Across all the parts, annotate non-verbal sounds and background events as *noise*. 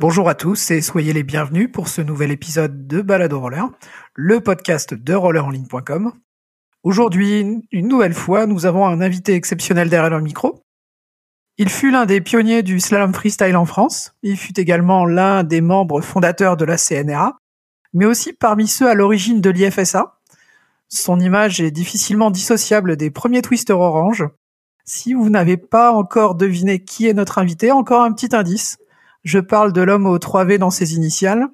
Bonjour à tous et soyez les bienvenus pour ce nouvel épisode de Balado Roller, le podcast de rollerenligne.com. Aujourd'hui, une nouvelle fois, nous avons un invité exceptionnel derrière le micro. Il fut l'un des pionniers du slalom freestyle en France. Il fut également l'un des membres fondateurs de la CNRA, mais aussi parmi ceux à l'origine de l'IFSA. Son image est difficilement dissociable des premiers twisters orange. Si vous n'avez pas encore deviné qui est notre invité, encore un petit indice. Je parle de l'homme aux 3V dans ses initiales.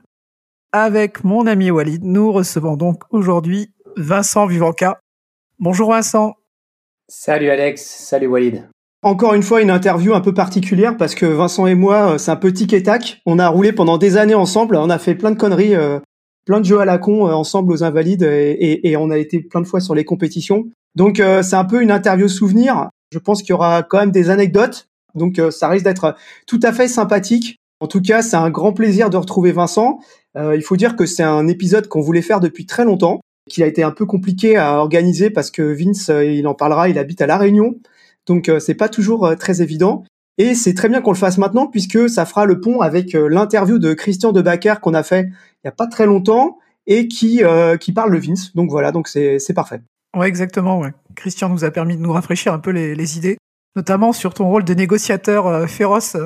Avec mon ami Walid, nous recevons donc aujourd'hui Vincent Vivanca. Bonjour Vincent. Salut Alex, salut Walid. Encore une fois, une interview un peu particulière parce que Vincent et moi, euh, c'est un peu tic et tac. On a roulé pendant des années ensemble, on a fait plein de conneries, euh, plein de jeux à la con euh, ensemble aux Invalides et, et, on a été plein de fois sur les compétitions. Donc c'est un peu une interview souvenir. Je pense qu'il y aura quand même des anecdotes, donc ça risque d'être tout à fait sympathique. En tout cas, c'est un grand plaisir de retrouver Vincent. il faut dire que c'est un épisode qu'on voulait faire depuis très longtemps, qu'il a été un peu compliqué à organiser parce que Vince, il en parlera, il habite à La Réunion. Donc c'est pas toujours très évident. Et c'est très bien qu'on le fasse maintenant puisque ça fera le pont avec l'interview de Christian de Backer qu'on a fait il y a pas très longtemps et qui qui parle de Vince. Donc voilà, donc c'est parfait. Ouais, exactement. Christian nous a permis de nous rafraîchir un peu les idées, notamment sur ton rôle de négociateur féroce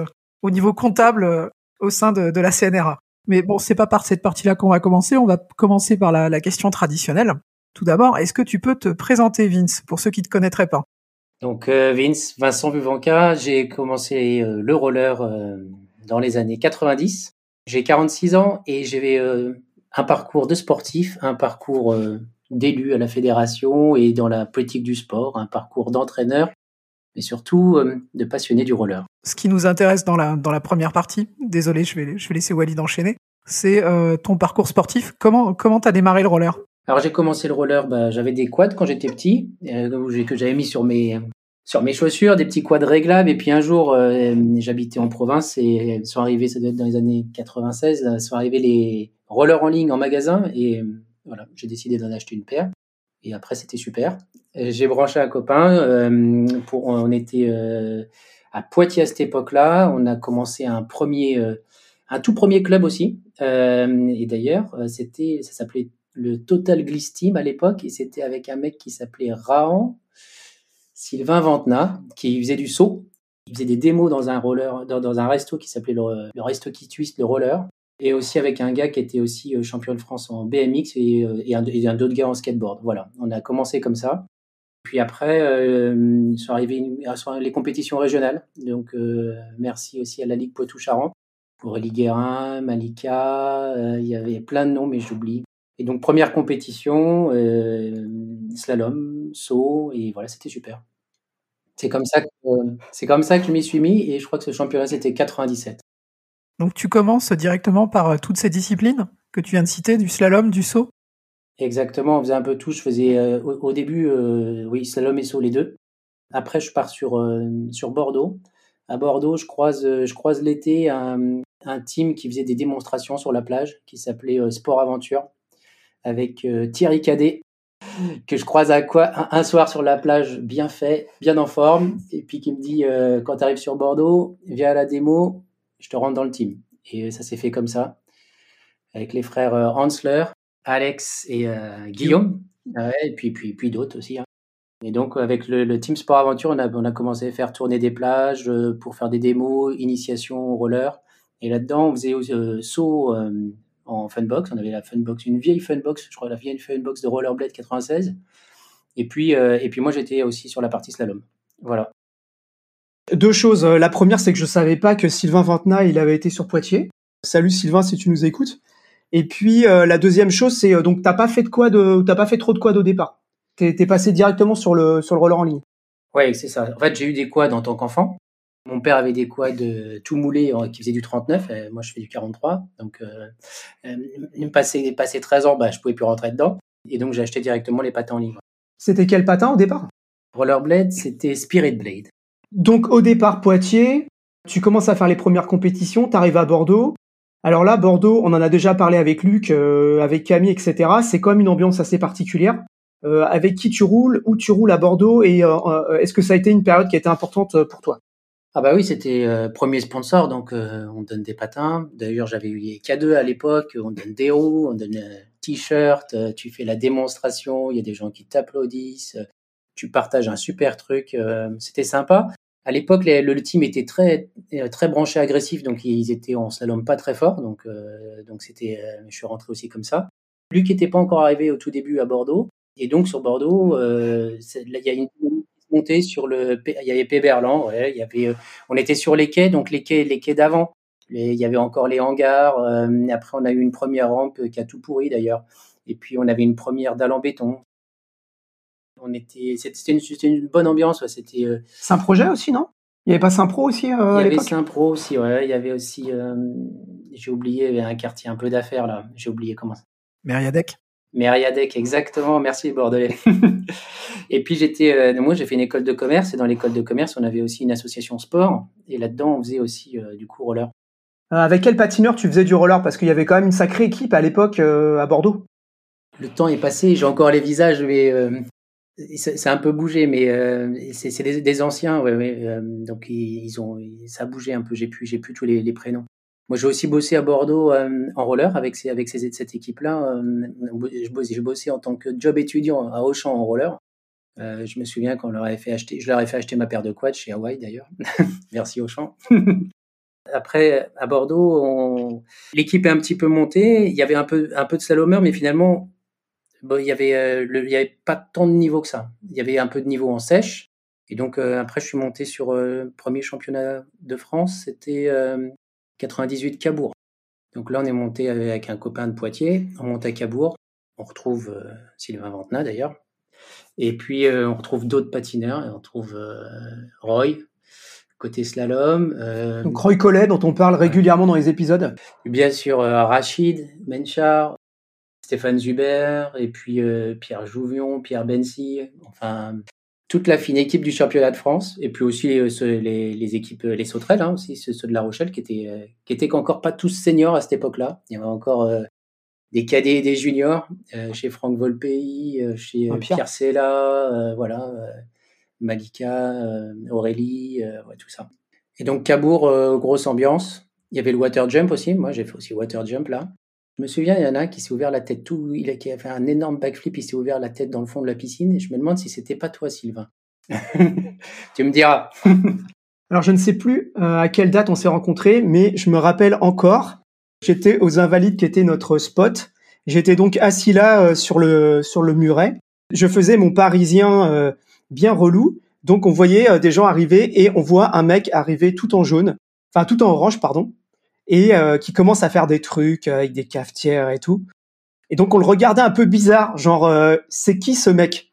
au niveau comptable au sein de, la CNRA. Mais bon, c'est pas par cette partie-là qu'on va commencer. On va commencer par la, question traditionnelle. Tout d'abord, est-ce que tu peux te présenter, Vince, pour ceux qui te connaîtraient pas? Donc, euh, Vince, Vincent Buvanca, j'ai commencé euh, le roller euh, dans les années 90. J'ai 46 ans et j'ai un parcours de sportif, un parcours d'élu à la fédération et dans la politique du sport, un parcours d'entraîneur mais surtout de passionné du roller. Ce qui nous intéresse dans la, dans la première partie, désolé, je vais, je vais laisser Walid enchaîner, c'est ton parcours sportif. Comment comment t'as démarré le roller? Alors j'ai commencé le roller, bah, j'avais des quads quand j'étais petit, euh, que j'avais mis sur mes sur mes chaussures, des petits quads réglables. Et puis un jour, j'habitais en province et sont arrivés, ça doit être dans les années 96, sont arrivés les rollers en ligne en magasin et voilà, j'ai décidé d'en acheter une paire. Et après, c'était super. J'ai branché un copain. Euh, pour, on était euh, à Poitiers à cette époque-là. On a commencé un premier, euh, un tout premier club aussi. et d'ailleurs, c'était, ça s'appelait le Total Gliss Team à l'époque. Et c'était avec un mec qui s'appelait Rahan Sylvain Ventena, qui faisait du saut. Il faisait des démos dans un roller, dans, dans un resto qui s'appelait le, le, Resto qui Twist, le roller et aussi avec un gars qui était aussi euh, champion de France en BMX et, euh, et un, et autre gars en skateboard. Voilà, on a commencé comme ça. Puis après, euh, sont arrivées les compétitions régionales. Donc, euh, merci aussi à la Ligue Poitou-Charentes, pour Aurélie Guérin, Malika, il y avait plein de noms, mais j'oublie. Et donc, première compétition, slalom, saut, et voilà, c'était super. C'est comme ça que, c'est comme ça que je m'y suis mis, et je crois que ce championnat, c'était 97. Donc tu commences directement par euh, toutes ces disciplines que tu viens de citer, du slalom, du saut? Exactement, on faisait un peu tout. Je faisais euh, au, début, euh, oui, slalom et saut les deux. Après, je pars sur, Bordeaux. À Bordeaux, je croise, l'été un, un, team qui faisait des démonstrations sur la plage, qui s'appelait Sport Aventure, avec Thierry Cadet, que je croise à quoi un, soir sur la plage, bien fait, bien en forme, et puis qui me dit quand tu arrives sur Bordeaux, viens à la démo, je te rentre dans le team. Et ça s'est fait comme ça, avec les frères euh, Hansler, Alex et euh, Guillaume, et puis, puis, puis d'autres aussi. Hein. Et donc, avec le, team Sport Aventure, on a, on a commencé à faire tourner des plages euh, pour faire des démos, initiation au roller. Et là-dedans, on faisait euh, saut en funbox. On avait la funbox, une vieille funbox, je crois, la vieille funbox de Rollerblade 96. Et puis, et puis moi, j'étais aussi sur la partie slalom. Voilà. Deux choses. La première, c'est que je savais pas que Sylvain Ventena, il avait été sur Poitiers. Salut Sylvain, si tu nous écoutes. Et puis euh, la deuxième chose, c'est euh, donc t'as pas fait de quad, t'as pas fait trop de quad au départ. T'es es passé directement sur le sur le roller en ligne. Ouais, c'est ça. En fait, j'ai eu des quads en tant qu'enfant. Mon père avait des quads euh, tout moulés qui faisaient du 39. moi, je fais du 43. Donc, euh, passé, passé 13 ans, bah, je pouvais plus rentrer dedans. Et donc, j'ai acheté directement les patins en ligne. C'était quel patin au départ? Rollerblade, c'était Spirit Blade. Donc au départ Poitiers, tu commences à faire les premières compétitions, tu arrives à Bordeaux. Alors là, Bordeaux, on en a déjà parlé avec Luc, euh, avec Camille, etc. C'est quand même une ambiance assez particulière. Euh, avec qui tu roules, où tu roules à Bordeaux et euh, est-ce que ça a été une période qui a été importante pour toi? Ah bah oui, c'était euh, premier sponsor, donc euh, on donne des patins. D'ailleurs, j'avais eu les K2 à l'époque, on donne des roues, on donne un t-shirt, euh, tu fais la démonstration, il y a des gens qui t'applaudissent, tu partages un super truc, c'était sympa. À l'époque, le, team était très très branché agressif, donc ils étaient en slalom pas très fort, donc donc c'était, je suis rentré aussi comme ça. Luc n'était pas encore arrivé au tout début à Bordeaux, et donc sur Bordeaux, il y a une monter sur le, il y avait Péberlan, ouais, il y avait, euh, on était sur les quais, donc les quais, les quais d'avant. Il y avait encore les hangars. Euh, après, on a eu une première rampe qui a tout pourri d'ailleurs. Et puis, on avait une première dalle en béton. On était, c'était une, une, bonne ambiance. C'était. Euh, C'est un projet aussi, non? Il n'y avait pas Saint-Pro aussi Il y avait Saint-Pro aussi, ouais. Il y avait aussi, j'ai oublié, il y avait un quartier un peu d'affaires là. J'ai oublié comment. Mériadec. Mériadec, exactement. Merci Bordelais. *laughs* et puis j'étais, euh, moi j'ai fait une école de commerce et dans l'école de commerce on avait aussi une association sport et là-dedans on faisait aussi euh, du coup roller. Euh, avec quel patineur tu faisais du roller? Parce qu'il y avait quand même une sacrée équipe à l'époque à Bordeaux. Le temps est passé, j'ai encore les visages, mais c'est un peu bougé, mais c'est des, anciens, ouais, donc ils, ont, ça a bougé un peu. J'ai plus, j'ai tous les prénoms. Moi, j'ai aussi bossé à Bordeaux euh, en roller avec, avec cette équipe-là. Euh, j'ai bossé en tant que job étudiant à Auchan en roller. Euh, je me souviens qu'on leur avait fait acheter, je leur ai fait acheter ma paire de quads chez Hawaii d'ailleurs. *laughs* Merci Auchan. *laughs* Après, à Bordeaux, l'équipe est un petit peu montée. Il y avait un peu, un peu de slalomeur, mais finalement, il y avait, il y avait pas tant de niveau que ça. Il y avait un peu de niveau en sèche. Et donc après, je suis monté sur le premier championnat de France. C'était 98 Cabourg. Donc là, on est monté avec un copain de Poitiers, on monte à Cabourg, on retrouve euh, Sylvain Ventena d'ailleurs, et puis euh, on retrouve d'autres patineurs, et on trouve euh, Roy, côté slalom. Donc Roy Collet, dont on parle régulièrement dans les épisodes. Bien sûr, Rachid Menchar, Stéphane Zuber, et puis Pierre Jouvion, Pierre Bensi, enfin toute la fine équipe du championnat de France, et puis aussi euh, les, les, équipes, euh, les sauterelles, hein, aussi ceux, de La Rochelle, qui étaient, euh, qui étaient encore pas tous seniors à cette époque-là. Il y avait encore des cadets et des juniors, chez Franck Volpey, chez ah, Pierre. Sella, voilà, Malika, Aurélie, ouais, tout ça. Et donc Cabourg, grosse ambiance. Il y avait le water jump aussi. Moi, j'ai fait aussi water jump là. Je me souviens, il y en a un qui s'est ouvert la tête tout, il a, qui a fait un énorme backflip, il s'est ouvert la tête dans le fond de la piscine. Et je me demande si c'était pas toi, Sylvain. *laughs* tu me diras. *laughs* Alors, je ne sais plus euh, à quelle date on s'est rencontrés, mais je me rappelle encore. J'étais aux Invalides, qui était notre spot. J'étais donc assis là euh, sur le sur le muret. Je faisais mon Parisien euh, bien relou. Donc, on voyait des gens arriver et on voit un mec arriver tout en jaune, enfin tout en orange, pardon, et euh, qui commence à faire des trucs avec des cafetières et tout. Et donc on le regardait un peu bizarre, genre euh, c'est qui ce mec?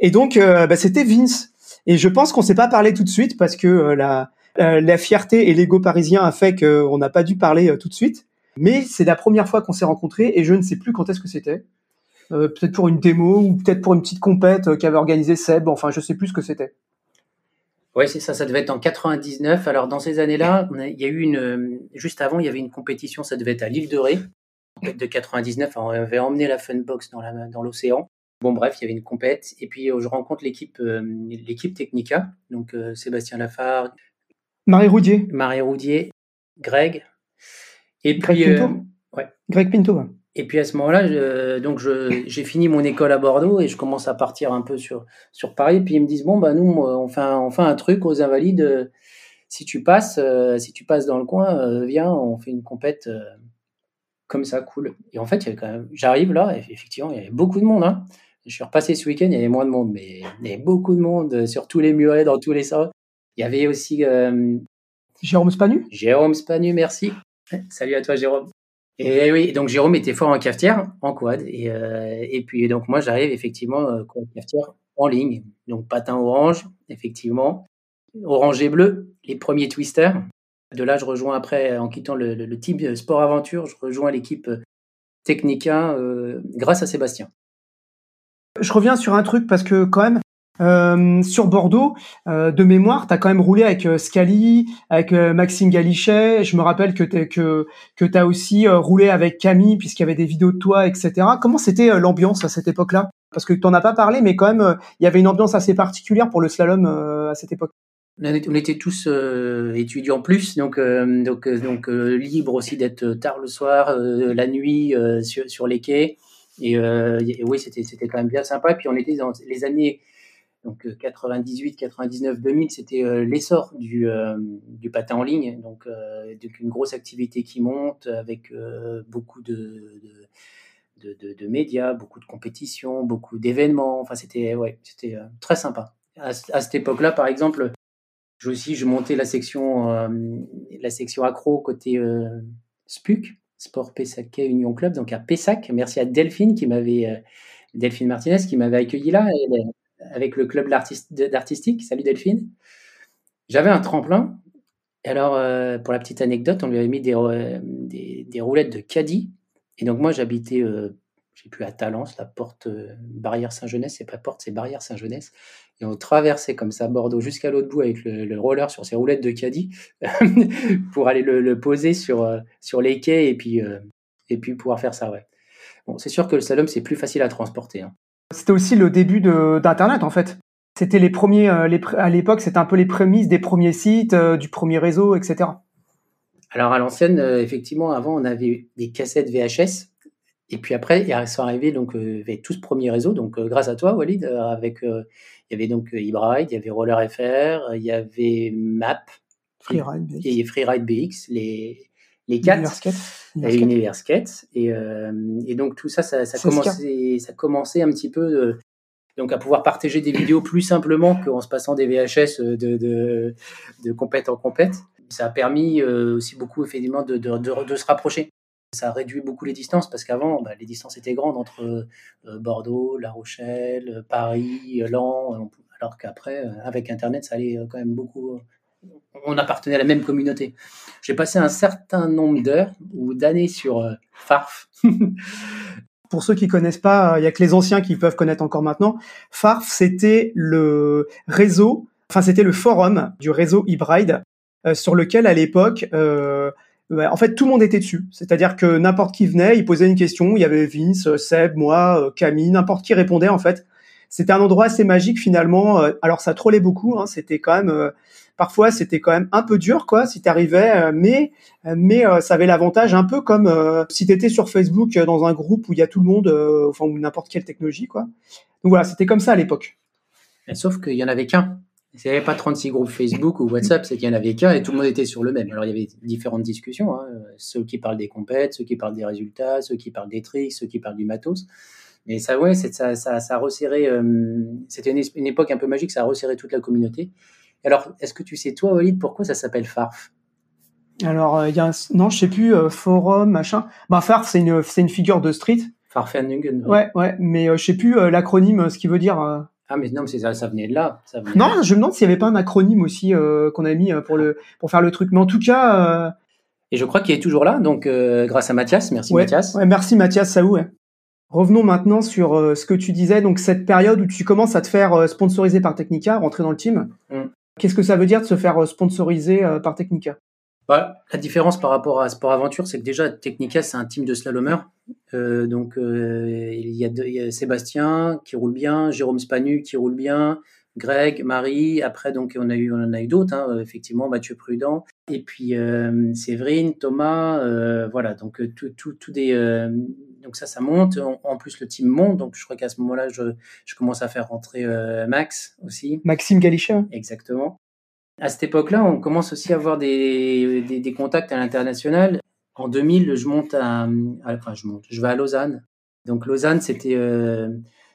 Et donc euh, bah, c'était Vince. Et je pense qu'on s'est pas parlé tout de suite parce que la la fierté et l'ego parisien a fait qu'on n'a pas dû parler tout de suite. Mais c'est la première fois qu'on s'est rencontrés et je ne sais plus quand est-ce que c'était. peut-être pour une démo ou peut-être pour une petite compète qu'avait organisé Seb. Enfin, je sais plus ce que c'était. Oui, c'est ça, ça devait être en 99. Alors, dans ces années-là, il y a eu une. Juste avant, il y avait une compétition, ça devait être à l'île de Ré, de 99. On avait emmené la Funbox dans, la, dans l'océan. Bon, bref, il y avait une compète. Et puis, euh, je rencontre l'équipe, euh, l'équipe Technica, donc euh, Sébastien Lafargue. Marie Roudier. Marie Roudier, Greg. Et Greg Pinto? ouais. Greg Pinto. Et puis à ce moment-là, donc j'ai fini mon école à Bordeaux et je commence à partir un peu sur, sur Paris. Puis ils me disent bon bah nous on fait un, on fait un truc aux Invalides. Si tu passes, euh, si tu passes dans le coin, euh, viens, on fait une compète euh, comme ça, cool. Et en fait, il y quand même, j'arrive là, et effectivement, il y avait beaucoup de monde. Hein. Je suis repassé ce week-end, il y avait moins de monde, mais il y avait beaucoup de monde sur tous les murets, dans tous les salles. Il y avait aussi Jérôme Spanu? Jérôme Spanu, merci. Salut à toi, Jérôme. Et oui, donc Jérôme était fort en cafetière, en quad. Et, euh, et puis donc moi j'arrive effectivement euh, en cafetière en ligne. Donc patin orange, effectivement. Orange et bleu, les premiers twisters. De là, je rejoins après, en quittant le, le, team Sport Aventure, je rejoins l'équipe Technica euh, grâce à Sébastien. Je reviens sur un truc parce que quand même, euh, sur Bordeaux, euh, de mémoire, tu as quand même roulé avec euh, Scali, avec euh, Maxime Galichet. Je me rappelle que tu que, que as aussi roulé avec Camille, puisqu'il y avait des vidéos de toi, etc. Comment c'était l'ambiance à cette époque-là? Parce que tu as pas parlé, mais quand même, il y avait une ambiance assez particulière pour le slalom à cette époque. On était tous euh, étudiants plus, donc euh, donc euh, donc libre aussi d'être tard le soir, la nuit sur, sur les quais. Et, oui, c'était c'était quand même bien sympa. Et puis on était dans les années donc 98, 99, 2000, c'était l'essor du, du patin en ligne, donc, donc, une grosse activité qui monte avec beaucoup de, de, de, médias, beaucoup de compétitions, beaucoup d'événements. Enfin, c'était ouais, c'était très sympa. À, cette époque-là, par exemple, je aussi, je montais la section, euh, la section accro côté euh, SPUC, Sport Pessac Union Club, donc à Pessac. Merci à Delphine qui euh, Delphine Martinez qui m'avait accueilli là avec le club d'artistique. Salut Delphine. J'avais un tremplin. Alors, pour la petite anecdote, on lui avait mis des, des roulettes de caddie. Et donc, moi, j'habitais j'ai plus à Talence, la porte euh, Barrière Saint-Genès, c'est pas porte, c'est Barrière Saint-Genès. Et on traversait comme ça Bordeaux jusqu'à l'autre bout avec le, roller sur ses roulettes de caddie *laughs* pour aller le, poser sur, euh, sur les quais et puis, euh, et puis pouvoir faire ça. Ouais. Bon, c'est sûr que le slalom, c'est plus facile à transporter. Hein. C'était aussi le début d'Internet, en fait. C'était les premiers, les, à l'époque, c'était un peu les prémices des premiers sites, du premier réseau, etc. Alors à l'ancienne, effectivement, avant, on avait des cassettes VHS et puis après, ils sont arrivés donc euh, avec tout ce premier réseau. Donc euh, grâce à toi, Walid, euh, avec il y avait donc Ebride, il y avait Roller FR, il y avait Map, Freeride BX, et Freeride BX, les les quatre, et Universkate. Et, et donc tout ça, ça, ça commençait, ça commençait un petit peu donc à pouvoir partager des vidéos plus simplement qu'en se passant des VHS de, de, de compète en compète. Ça a permis aussi beaucoup effectivement de, de, de se rapprocher. Ça réduit beaucoup les distances parce qu'avant, bah, les distances étaient grandes entre euh, Bordeaux, La Rochelle, Paris, Lens, alors qu'après, euh, avec Internet, ça allait euh, quand même beaucoup. On appartenait à la même communauté. J'ai passé un certain nombre d'heures ou d'années sur Farf. *laughs* Pour ceux qui connaissent pas, il y a que les anciens qui peuvent connaître encore maintenant. Farf, c'était le réseau, enfin c'était le forum du réseau Hybride sur lequel à l'époque en fait, tout le monde était dessus. C'est-à-dire que n'importe qui venait, il posait une question, il y avait Vince, Seb, moi, euh, Camille, n'importe qui répondait en fait. C'était un endroit assez magique finalement. Euh, alors ça trollait beaucoup, hein, c'était quand même euh, parfois c'était quand même un peu dur quoi si t'arrivais, mais mais ça avait l'avantage un peu comme si t'étais sur Facebook dans un groupe où il y a tout le monde, enfin ou n'importe quelle technologie quoi. Donc voilà, c'était comme ça à l'époque. Sauf qu'il y en avait qu'un. Il n'y avait pas 36 groupes Facebook ou WhatsApp, c'est qu'il n'y en avait qu'un et tout le monde était sur le même. Alors il y avait différentes discussions, hein. ceux qui parlent des compètes, ceux qui parlent des résultats, ceux qui parlent des tricks, ceux qui parlent du matos. Mais ça, ouais, ça, ça, ça a resserré. Euh, c'était une, époque un peu magique, ça a resserré toute la communauté. Alors, est-ce que tu sais, toi, Walid, pourquoi ça s'appelle Farf? Alors, euh, il y a un, non, je sais plus, euh, forum, machin. Bah, Farf, c'est une, une figure de street. Farfenungen. Ouais, ouais, mais je sais plus l'acronyme, ce qui veut dire. Ah mais non, mais ça, ça venait de là. non, je me demande s'il n'y avait pas un acronyme aussi qu'on a mis pour le pour faire le truc. Mais en tout cas. Et je crois qu'il est toujours là, donc euh, grâce à Mathias. Merci Mathias. Ouais, merci Mathias Saou. Ouais. Revenons maintenant sur ce que tu disais, donc cette période où tu commences à te faire sponsoriser par Technica, rentrer dans le team. Mm. Qu'est-ce que ça veut dire de se faire sponsoriser par Technica? Bah, la différence par rapport à Sport Aventure, c'est que déjà, Technica, c'est un team de slalomers. Euh, donc, euh, il, y a Sébastien qui roule bien, Jérôme Spanu qui roule bien, Greg, Marie. Après, donc, on, a eu, on en a eu d'autres, hein, effectivement, Mathieu Prudent. Et puis, euh, Séverine, Thomas. Euh, voilà, donc, tout, tout, tout des. Donc, ça, ça monte. En, plus, le team monte. Donc, je crois qu'à ce moment-là, je, je commence à faire rentrer Max aussi. Maxime Galichat. Exactement. À cette époque-là, on commence aussi à avoir des, des, contacts à l'international. En 2000, je monte à, enfin, je monte, je vais à Lausanne. Donc Lausanne, c'était euh,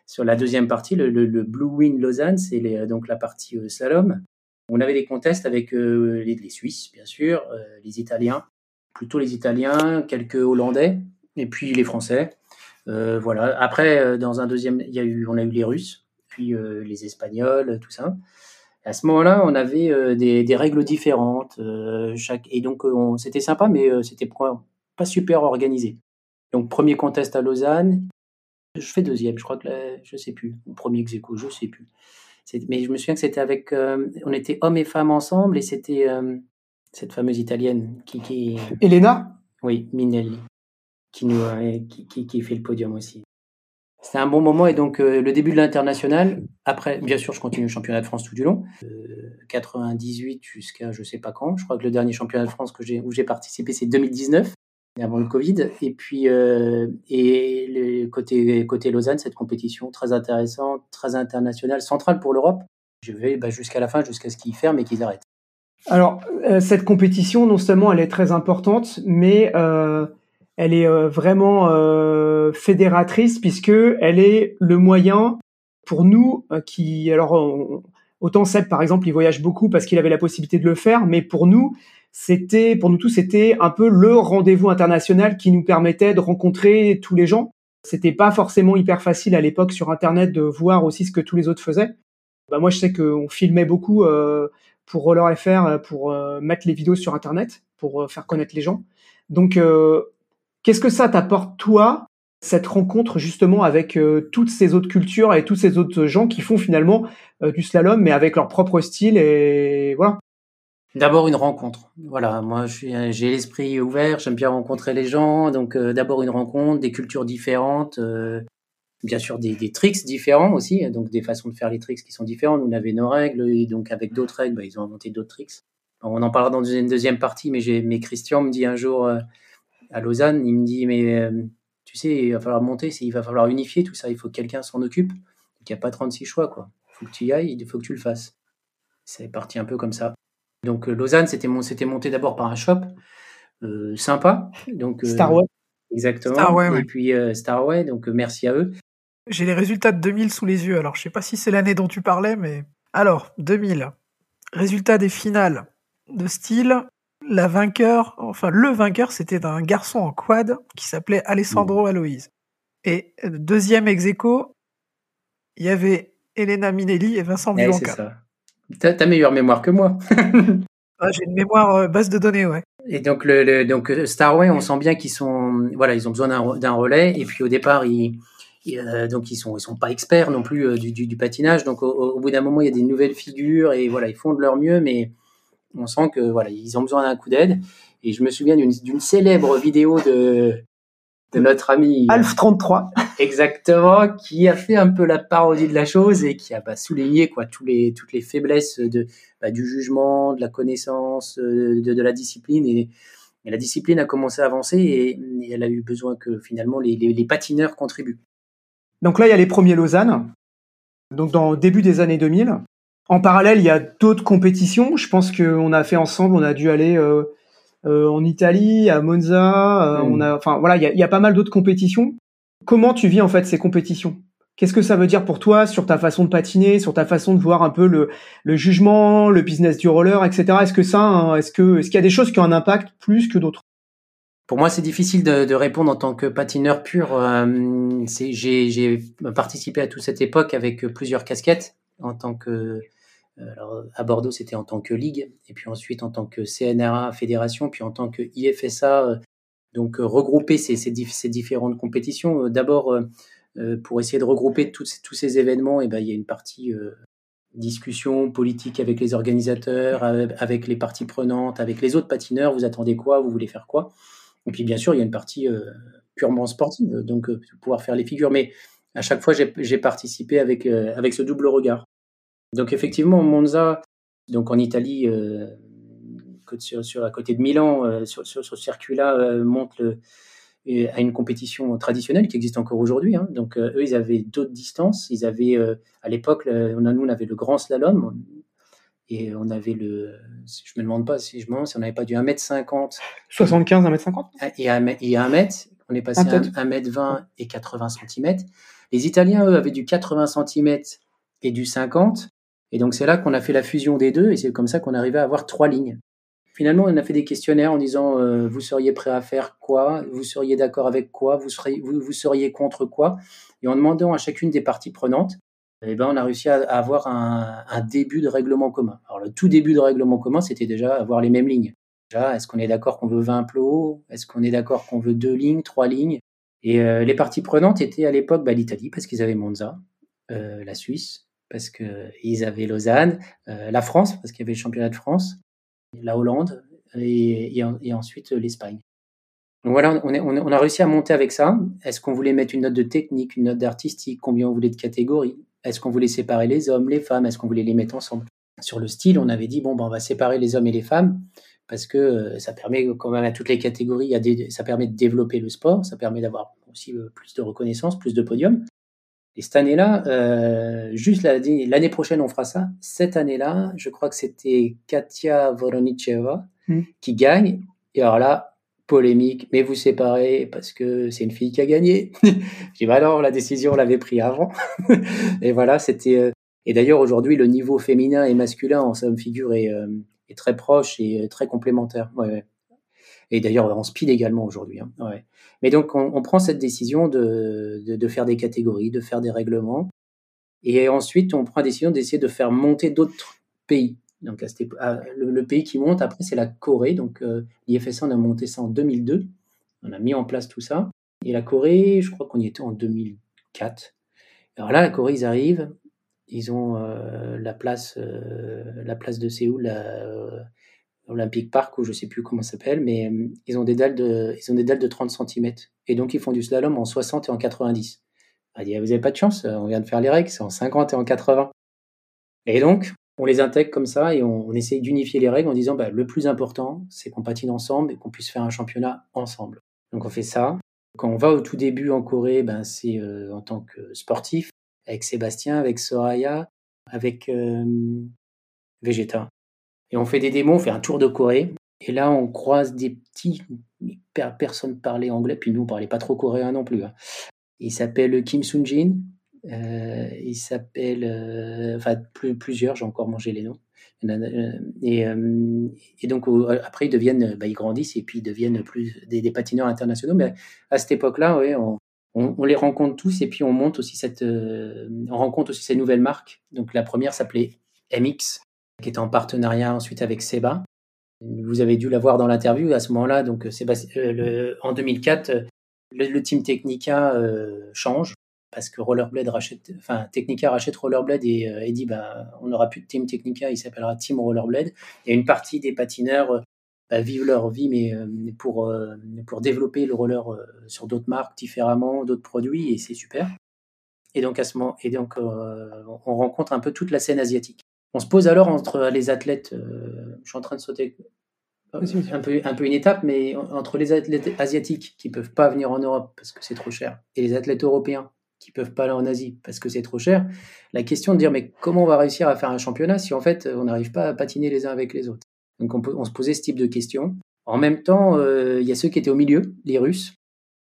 sur la deuxième partie, le, le, Blue Wing Lausanne, c'est donc la partie euh, slalom. On avait des contests avec euh, les, les, Suisses, bien sûr, les Italiens, plutôt les Italiens, quelques Hollandais, et puis les Français. voilà. Après, dans un deuxième, il y a eu, on a eu les Russes, puis les Espagnols, tout ça à ce moment-là, on avait euh, des, des, règles différentes. Euh, chaque, et donc, euh, c'était sympa, mais c'était pas super organisé. Donc, premier contest à Lausanne. Je fais deuxième, je crois que là, je sais plus. Premier ex je sais plus. Mais je me souviens que c'était avec. on était hommes et femmes ensemble et c'était cette fameuse italienne qui. qui Elena? Oui, Minelli. Qui, fait le podium aussi. C'était un bon moment et donc le début de l'international. Après, bien sûr, je continue le championnat de France tout du long, 98 jusqu'à je sais pas quand. Je crois que le dernier championnat de France que j'ai où j'ai participé, c'est 2019 avant le Covid. Et puis, euh, et le côté, côté Lausanne, cette compétition très intéressante, très internationale, centrale pour l'Europe. Je vais bah, jusqu'à la fin, jusqu'à ce qu'ils ferment et qu'ils arrêtent. Alors, euh, cette compétition, non seulement elle est très importante, mais euh, elle est euh, vraiment euh, fédératrice puisque elle est le moyen pour nous qui, alors, autant Seb par exemple, il voyage beaucoup parce qu'il avait la possibilité de le faire, mais pour nous, c'était pour nous tous c'était un peu le rendez-vous international qui nous permettait de rencontrer tous les gens. C'était pas forcément hyper facile à l'époque sur internet de voir aussi ce que tous les autres faisaient. Bah moi je sais qu'on filmait beaucoup euh, pour Roller FR pour euh, mettre les vidéos sur internet pour euh, faire connaître les gens. Donc qu'est-ce que ça t'apporte toi cette rencontre justement avec toutes ces autres cultures et tous ces autres gens qui font finalement du slalom mais avec leur propre style et voilà. D'abord une rencontre. Voilà, moi j'ai l'esprit ouvert, j'aime bien rencontrer les gens, donc euh, d'abord une rencontre, des cultures différentes, euh, bien sûr des, des, tricks différents aussi, donc des façons de faire les tricks qui sont différentes. Nous on avait nos règles et donc avec d'autres règles, bah, ils ont inventé d'autres tricks. On en parlera dans une deuxième partie, mais mais Christian me dit un jour euh, à Lausanne, il me dit mais tu sais il va falloir monter, il va falloir unifier tout ça, il faut que quelqu'un s'en occupe. Il n'y a pas 36 choix quoi. Il faut que tu y ailles, il faut que tu le fasses. C'est parti un peu comme ça. Donc euh, Lausanne, c'était monté d'abord par un shop euh, sympa. Donc, euh, Starway. Exactement. Starway, Et puis Starway, donc merci à eux. J'ai les résultats de 2000 sous les yeux. Alors, je sais pas si c'est l'année dont tu parlais, mais alors 2000. Résultat des finales de style. La vainqueur, enfin le vainqueur, c'était un garçon en quad qui s'appelait Alessandro. Aloïse. Et deuxième ex il y avait Elena Minelli et Vincent ouais, C'est ça. T'as meilleure mémoire que moi. *laughs* ah, J'ai une mémoire euh, base de données, ouais. Et donc, le, donc euh, Starway, on sent bien qu'ils sont, voilà, ils ont besoin d'un relais. Et puis au départ, ils, euh, donc ils sont, ils sont pas experts non plus du, du, patinage. Donc au, bout d'un moment, il y a des nouvelles figures et voilà, ils font de leur mieux, mais on sent que voilà, ils ont besoin d'un coup d'aide. Et je me souviens d'une célèbre vidéo de de notre ami Alf 33 exactement qui a fait un peu la parodie de la chose et qui a bah, souligné quoi tous les toutes les faiblesses de bah, du jugement de la connaissance euh, de, de la discipline. Et, la discipline a commencé à avancer et, elle a eu besoin que finalement les, les, patineurs contribuent. Donc là il y a les premiers Lausanne donc dans le début des années 2000 en parallèle il y a d'autres compétitions je pense qu'on a fait ensemble on a dû aller euh, euh, en Italie, à Monza. Euh, on a, enfin voilà, il y a, y a, pas mal d'autres compétitions. Comment tu vis en fait ces compétitions? Qu'est-ce que ça veut dire pour toi sur ta façon de patiner, sur ta façon de voir un peu le, le jugement, le business du roller, etc. Est-ce que ça, hein, est-ce que, est-ce qu'il y a des choses qui ont un impact plus que d'autres? Pour moi, c'est difficile de, de, répondre en tant que patineur pur. Euh, j'ai participé à toute cette époque avec plusieurs casquettes en tant que euh, à Bordeaux, c'était en tant que ligue, et puis ensuite en tant que CNRA fédération, puis en tant que IFSA, euh, donc euh, regrouper ces, différentes compétitions. D'abord, pour essayer de regrouper tous, tous ces événements, et eh ben, il y a une partie discussion politique avec les organisateurs, avec les parties prenantes, avec les autres patineurs. Vous attendez quoi? Vous voulez faire quoi? Et puis, bien sûr, il y a une partie purement sportive, donc pouvoir faire les figures. Mais à chaque fois, j'ai participé avec, avec ce double regard. Donc effectivement, Monza, donc en Italie, euh, sur, sur, à côté de Milan, euh, sur, sur, ce circuit-là, euh, monte le, à une compétition traditionnelle qui existe encore aujourd'hui. Hein. Donc eux, ils avaient d'autres distances. Ils avaient, à l'époque, on a, nous, on avait le grand slalom et on avait le, je me demande pas si je me demande si on n'avait pas du 1m50. 75, 1m50 Et à 1 m, on est passé à 1m20 et 80 cm. Les Italiens, eux, avaient du 80 cm et du 50. Et donc c'est là qu'on a fait la fusion des deux et c'est comme ça qu'on arrivait à avoir trois lignes. Finalement, on a fait des questionnaires en disant euh, vous seriez prêt à faire quoi, vous seriez d'accord avec quoi, vous seriez, contre quoi, et en demandant à chacune des parties prenantes, eh ben, on a réussi à, avoir un, début de règlement commun. Alors le tout début de règlement commun, c'était déjà avoir les mêmes lignes. Déjà, est-ce qu'on est d'accord qu'on veut 20 plots? Est-ce qu'on est d'accord qu'on veut deux lignes, trois lignes? Et euh, les parties prenantes étaient à l'époque bah, l'Italie parce qu'ils avaient Monza, euh, la Suisse, parce qu'ils avaient Lausanne, euh, la France, parce qu'il y avait le championnat de France, la Hollande et, ensuite l'Espagne. Donc voilà, on, a réussi à monter avec ça. Est-ce qu'on voulait mettre une note de technique, une note d'artistique? Combien on voulait de catégories? Est-ce qu'on voulait séparer les hommes, les femmes? Est-ce qu'on voulait les mettre ensemble? Sur le style, on avait dit, bon, ben, on va séparer les hommes et les femmes parce que euh, ça permet quand même à toutes les catégories, il y a des, ça permet de développer le sport, ça permet d'avoir aussi euh, plus de reconnaissance, plus de podiums. Et cette année-là, euh, juste l'année prochaine, on fera ça. Cette année-là, je crois que c'était Katia Voronicheva hmm. qui gagne. Et alors là, polémique, mais vous séparez parce que c'est une fille qui a gagné. *laughs* J'ai dit, bah alors, la décision, on l'avait pris avant. *laughs* et voilà, c'était. Et d'ailleurs, aujourd'hui, le niveau féminin et masculin en somme figure est, euh, est très proche et très complémentaire. Et d'ailleurs, en speed également aujourd'hui. Hein. Mais donc, on, prend cette décision de, de, faire des catégories, de faire des règlements. Et ensuite, on prend la décision d'essayer de faire monter d'autres pays. Donc, le, pays qui monte après, c'est la Corée. Donc, euh, on a monté ça en 2002. On a mis en place tout ça. Et la Corée, je crois qu'on y était en 2004. Alors là, la Corée, ils arrivent. Ils ont euh, la place, euh, la place de Séoul, la, Olympic Park ou je sais plus comment ça s'appelle, mais euh, ils ont des dalles de, ils ont des dalles de 30 cm et donc ils font du slalom en 60 et en 90. Elle dit, vous n'avez pas de chance, on vient de faire les règles, c'est en 50 et en 80. Et donc, on les intègre comme ça et on, essaye d'unifier les règles en disant, bah, le plus important, c'est qu'on patine ensemble et qu'on puisse faire un championnat ensemble. Donc on fait ça. Quand on va au tout début en Corée, ben, c'est euh, en tant que sportif, avec Sébastien, avec Soraya, avec euh, Vegeta. Et on fait des démos, on fait un tour de Corée. Et là, on croise des petits. Personne parlait anglais, puis nous, on parlait pas trop coréen non plus. Hein. Il s'appelle Kim Soon-jin. Euh, il s'appelle. Euh, enfin, plusieurs, j'ai encore mangé les noms. Euh, et, et donc, après, ils deviennent. Bah, ils grandissent et puis ils deviennent plus des, patineurs internationaux. Mais à cette époque-là, ouais, on, on, les rencontre tous et puis on monte aussi cette. on rencontre aussi ces nouvelles marques. Donc, la première s'appelait MX qui était en partenariat ensuite avec Seba. Vous avez dû la voir dans l'interview à ce moment-là. Donc, Sébastien, euh, en 2004, euh, le, team Technica euh, change parce que Rollerblade rachète, enfin Technica rachète Rollerblade et, dit bah, on n'aura plus de team Technica, il s'appellera Team Rollerblade. Et une partie des patineurs vivent leur vie, mais pour, pour développer le roller sur d'autres marques différemment, d'autres produits, et c'est super. Et donc, à ce moment, et donc on rencontre un peu toute la scène asiatique. On se pose alors entre les athlètes, euh, je suis en train de sauter un peu, un peu une étape, mais entre les athlètes asiatiques qui peuvent pas venir en Europe parce que c'est trop cher et les athlètes européens qui peuvent pas aller en Asie parce que c'est trop cher, la question de dire mais comment on va réussir à faire un championnat si en fait on n'arrive pas à patiner les uns avec les autres? Donc on, se posait ce type de questions. En même temps, euh, il y a ceux qui étaient au milieu, les Russes,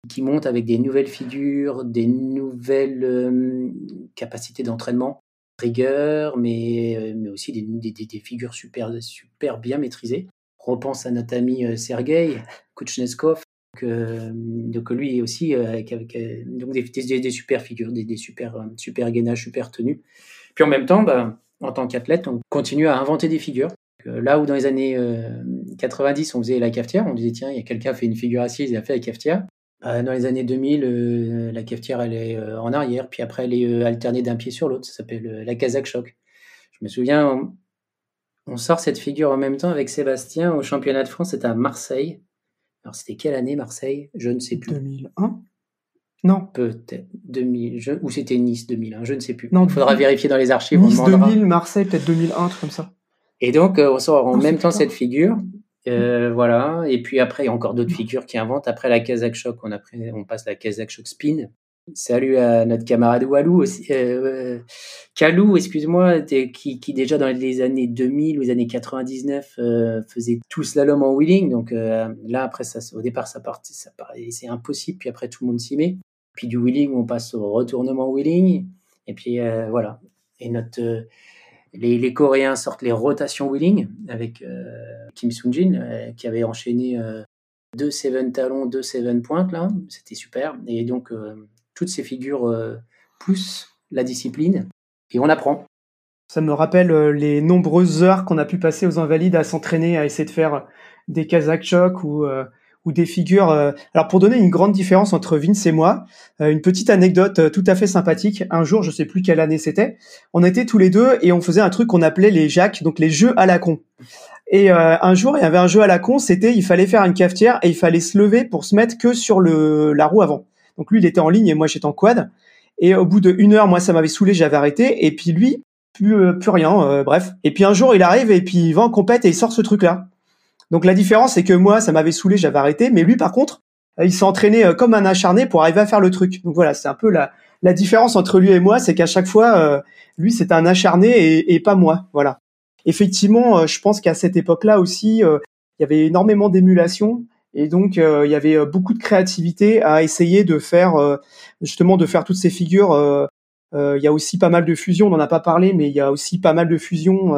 qui montent avec des nouvelles figures, des nouvelles euh, capacités d'entraînement rigueur, mais, euh, mais aussi des, figures super, super bien maîtrisées. Repense à notre ami Sergei Kuchneskov, que, donc lui aussi avec, donc des, des, super figures, des, super, super gainages, super tenues. Puis en même temps, bah, en tant qu'athlète, on continue à inventer des figures. Là où dans les années 90, on faisait la cafetière, on disait tiens, il y a quelqu'un fait une figure assise, il a fait la cafetière. Bah, dans les années 2000, euh, la cafetière, elle est euh, en arrière, puis après, elle est euh, alternée d'un pied sur l'autre. Ça s'appelle la Kazakh Shock. Je me souviens, on, sort cette figure en même temps avec Sébastien au championnat de France, c'était à Marseille. Alors, c'était quelle année, Marseille? Je ne sais plus. 2001 Non. Peut-être. 2000, ou c'était Nice 2001, je ne sais plus. Non, il faudra vérifier dans les archives. Nice 2000, Marseille, peut-être 2001, truc comme ça. Et donc, on sort en même temps cette figure. Euh, voilà. Et puis après, il y a encore d'autres figures qui inventent. Après la Kazakh Shock, on, après, on passe la Kazakh Shock Spin. Salut à notre camarade Walou aussi. Euh, Kalou, excuse-moi, qui, qui, déjà dans les années 2000 ou les années 99 euh, faisait tout slalom en wheeling. Donc euh, là, après, ça, au départ, ça partait, ça c'est impossible. Puis après, tout le monde s'y met. Puis du wheeling, on passe au retournement wheeling. Et puis euh, voilà. Et notre les, Coréens sortent les rotations wheeling avec euh, Kim Soon-jin euh, qui avait enchaîné euh, deux seven talons, deux seven pointes là, c'était super. Et donc toutes ces figures poussent la discipline et on apprend. Ça me rappelle les nombreuses heures qu'on a pu passer aux Invalides à s'entraîner, à essayer de faire des Kazakh Choc ou ou des figures. Euh, alors pour donner une grande différence entre Vince et moi, euh, une petite anecdote euh, tout à fait sympathique. Un jour, je sais plus quelle année c'était, on était tous les deux et on faisait un truc qu'on appelait les jacks, donc les jeux à la con. Et euh, un jour, il y avait un jeu à la con, c'était il fallait faire une cafetière et il fallait se lever pour se mettre que sur le la roue avant. Donc lui, il était en ligne et moi j'étais en quad. Et au bout de une heure, moi ça m'avait saoulé, j'avais arrêté. Et puis lui, plus plus rien, euh, bref. Et puis un jour, il arrive et puis il va en compète et il sort ce truc-là. Donc la différence, c'est que moi, ça m'avait saoulé, j'avais arrêté. Mais lui, par contre, il s'est entraîné comme un acharné pour arriver à faire le truc. Donc voilà, c'est un peu la la différence entre lui et moi, c'est qu'à chaque fois, lui, c'est un acharné et, et pas moi. Voilà effectivement, euh, je pense qu'à cette époque-là aussi, euh, il y avait énormément d'émulation et donc euh, il y avait beaucoup de créativité à essayer de faire justement de faire toutes ces figures. il y a aussi pas mal de fusions, on n'en a pas parlé, mais il y a aussi pas mal de fusions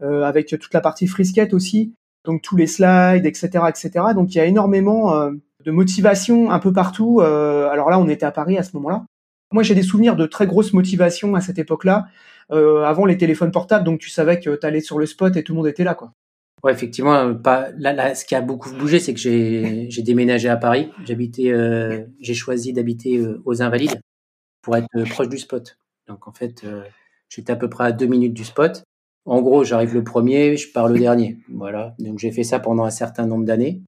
avec toute la partie frisquette aussi, donc tous les slides, etc., etc. Donc il y a énormément de motivation un peu partout. alors là, on était à Paris à ce moment-là. Moi, j'ai des souvenirs de très grosses motivations à cette époque-là. Euh, avant les téléphones portables, donc tu savais que tu allais sur le spot et tout le monde était là, quoi. Ouais, effectivement, euh, pas là, là, ce qui a beaucoup bougé, c'est que j'ai déménagé à Paris. J'habitais, euh, j'ai choisi d'habiter euh, aux Invalides pour être proche du spot. Donc en fait, j'étais à peu près à deux minutes du spot. En gros, j'arrive le premier, je pars le dernier. Voilà. Donc j'ai fait ça pendant un certain nombre d'années.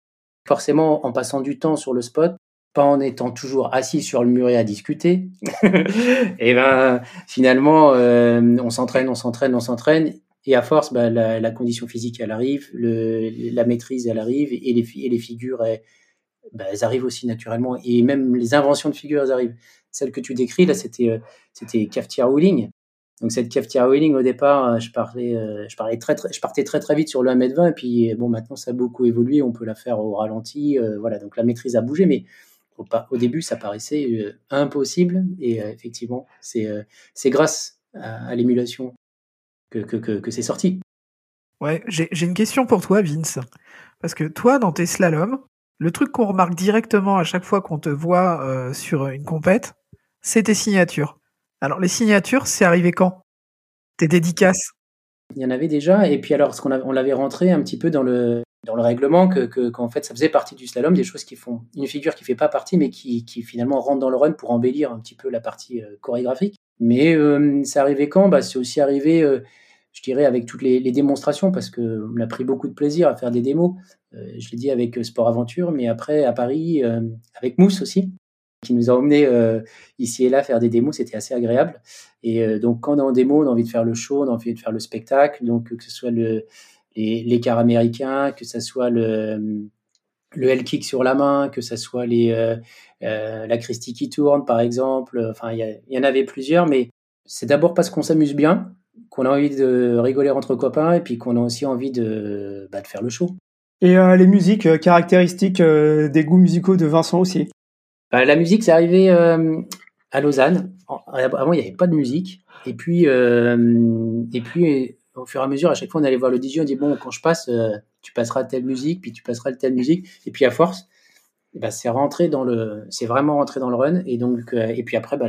Forcément, en passant du temps sur le spot, pas en étant toujours assis sur le muret à discuter. *laughs* et ben finalement, euh, on s'entraîne, on s'entraîne, on s'entraîne, et à force, bah, la, condition physique elle arrive, la maîtrise elle arrive, et les, et figures bah, elles arrivent aussi naturellement, et même les inventions de figures elles arrivent. Celle que tu décris là, c'était euh, c'était cafetière wheeling. Donc cette cafetière wheeling au départ, euh, je parlais, je parlais très, partais très très vite sur le 1m20 et puis bon maintenant ça a beaucoup évolué, on peut la faire au ralenti, voilà donc la maîtrise a bougé, mais au, début, ça paraissait euh, impossible. Et euh, effectivement, c'est euh, grâce à, l'émulation que, c'est sorti. Ouais, j'ai une question pour toi, Vince. Parce que toi, dans tes slaloms, le truc qu'on remarque directement à chaque fois qu'on te voit euh, sur une compète, c'est tes signatures. Alors, les signatures, c'est arrivé quand? Tes dédicaces? Il y en avait déjà, et puis alors, qu'on on l'avait rentré un petit peu dans le, dans le règlement que qu'en fait ça faisait partie du slalom, des choses qui font une figure qui fait pas partie, mais qui, qui finalement rentre dans le run pour embellir un petit peu la partie euh, chorégraphique. Mais euh, c'est arrivé quand? Bah, C'est aussi arrivé, euh, je dirais, avec toutes les, démonstrations, parce qu'on a pris beaucoup de plaisir à faire des démos. Je l'ai dit avec Sport Aventure, mais après à Paris, avec Mousse aussi, qui nous a emmenés ici et là faire des démos, c'était assez agréable. Et donc quand on est en démo, on a envie de faire le show, on a envie de faire le spectacle, donc que ce soit le les, que ça soit le, le L-kick sur la main, que ça soit euh, euh, la Christie qui tourne, par exemple. Enfin, il y, en avait plusieurs, mais c'est d'abord parce qu'on s'amuse bien, qu'on a envie de rigoler entre copains, et puis qu'on a aussi envie de, bah, faire le show. Et euh, les musiques euh, caractéristiques euh, des goûts musicaux de Vincent aussi La musique, c'est arrivé à Lausanne. Avant, il n'y avait pas de musique. Et puis, et puis au fur et à mesure, à chaque fois, on allait voir le DJ, on dit bon, quand je passe, euh, tu passeras telle musique, puis tu passeras telle musique, et puis à force, eh ben, c'est rentré dans le, c'est vraiment rentré dans le run, et donc, euh, et puis après, bah,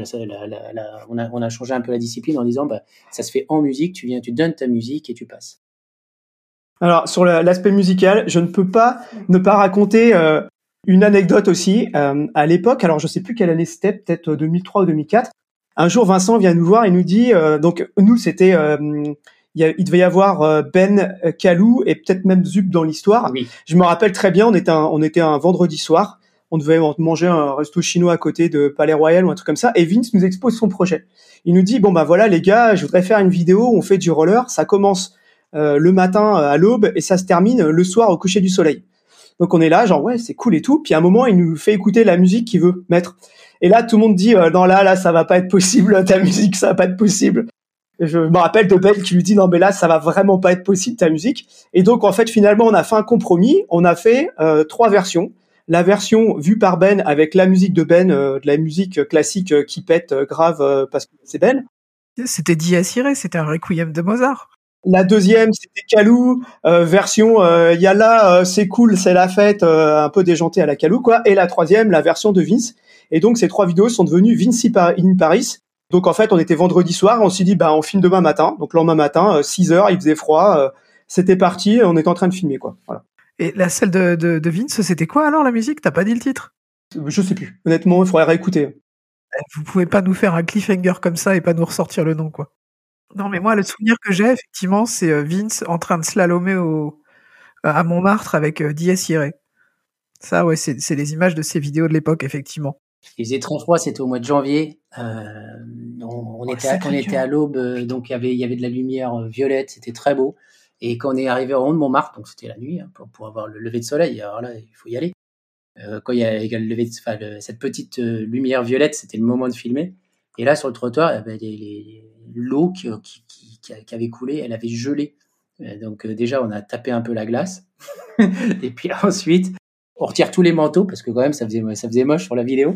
on, a, on a changé un peu la discipline en disant, bah, ça se fait en musique, tu viens, tu donnes ta musique et tu passes. Alors sur l'aspect musical, je ne peux pas ne pas raconter euh, une anecdote aussi. à l'époque, alors je sais plus quelle année c'était, peut-être 2003 ou 2004. Un jour, Vincent vient nous voir et nous dit, donc nous c'était il, devait y avoir euh, Ben Kalou et peut-être même Zup dans l'histoire. Je me rappelle très bien, on était un, on était un vendredi soir, on devait manger un resto chinois à côté de Palais Royal ou un truc comme ça, et Vince nous expose son projet. Il nous dit bon bah voilà les gars, je voudrais faire une vidéo où on fait du roller, ça commence euh, le matin euh, à l'aube et ça se termine le soir au coucher du soleil. Donc on est là, genre ouais c'est cool et tout. Puis à un moment il nous fait écouter la musique qu'il veut mettre. Et là tout le monde dit non là là ça va pas être possible ta musique ça va pas être possible je me rappelle de Ben qui lui dit non mais là ça va vraiment pas être possible ta musique. Et donc en fait finalement on a fait un compromis, on a fait euh, trois versions. La version vue par Ben avec la musique de Ben, euh, de la musique classique euh, qui pète grave parce que c'est Ben. C'était Dies Irae, c'était un requiem de Mozart. La deuxième, c'était Calou, version euh, Yala, c'est cool, c'est la fête, un peu déjantée à la Calou, quoi. Et la troisième, la version de Vince. Et donc, ces trois vidéos sont devenues Vince in Paris, donc en fait, on était vendredi soir, on s'est dit bah on filme demain matin. Donc le lendemain matin, 6 euh, heures, il faisait froid, euh, c'était parti, on était en train de filmer quoi. Voilà. Et la celle de, de, de Vince, c'était quoi alors la musique? T'as pas dit le titre? Je sais plus. Honnêtement, il faudrait réécouter. Eh, vous pouvez pas nous faire un cliffhanger comme ça et pas nous ressortir le nom quoi. Non mais moi le souvenir que j'ai effectivement c'est euh, Vince en train de slalomer au à Montmartre avec Diaz Irae. Ça, ouais, c'est les images de ces vidéos de l'époque, effectivement. Il faisait très froid, c'était au mois de janvier. Euh, on, était, à, on était à l'aube, donc il y avait, il y avait de la lumière violette, c'était très beau. Et quand on est arrivé au rond de Montmartre, donc c'était la nuit, hein, pour, avoir le lever de soleil, alors là, il faut y aller. Euh, quand il y a, le lever de, cette petite euh, lumière violette, c'était le moment de filmer. Et là, sur le trottoir, eh ben, l'eau qui, qui, qui, avait coulé, elle avait gelé. Euh, donc déjà, on a tapé un peu la glace. *laughs* et puis ensuite, on retire tous les manteaux parce que quand même, ça faisait, ça faisait moche sur la vidéo.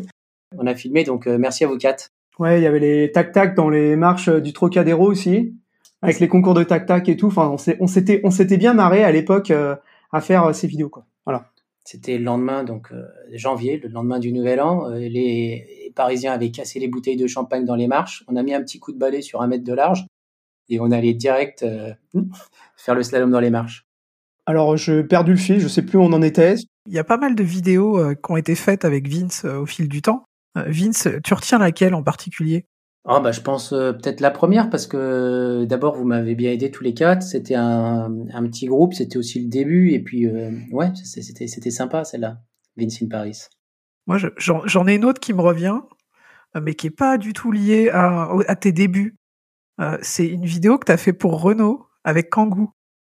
On a filmé, donc merci à vous quatre. Ouais, il y avait les tac-tac dans les marches du Trocadéro aussi avec les concours de tac tac et tout. Enfin, on s'était on s'était bien marré à l'époque euh, à faire euh, ces vidéos quoi. Voilà. C'était le lendemain donc euh, janvier, le lendemain du Nouvel An. les, Parisiens avaient cassé les bouteilles de champagne dans les marches. On a mis un petit coup de balai sur un mètre de large et on allait direct *laughs* faire le slalom dans les marches. Alors, je perdu le fil, je sais plus où on en était. Il y a pas mal de vidéos qui ont été faites avec Vince au fil du temps. Vince, tu retiens laquelle en particulier? Ah bah, je pense euh, peut-être la première parce que d'abord vous m'avez bien aidé tous les quatre. C'était un, un petit groupe, c'était aussi le début et puis euh, ouais c'était c'était sympa celle-là, Vince in Paris. Moi j'en ai une autre qui me revient, euh, mais qui est pas du tout liée à, à tes débuts. c'est une vidéo que tu as fait pour Renault avec Kangoo,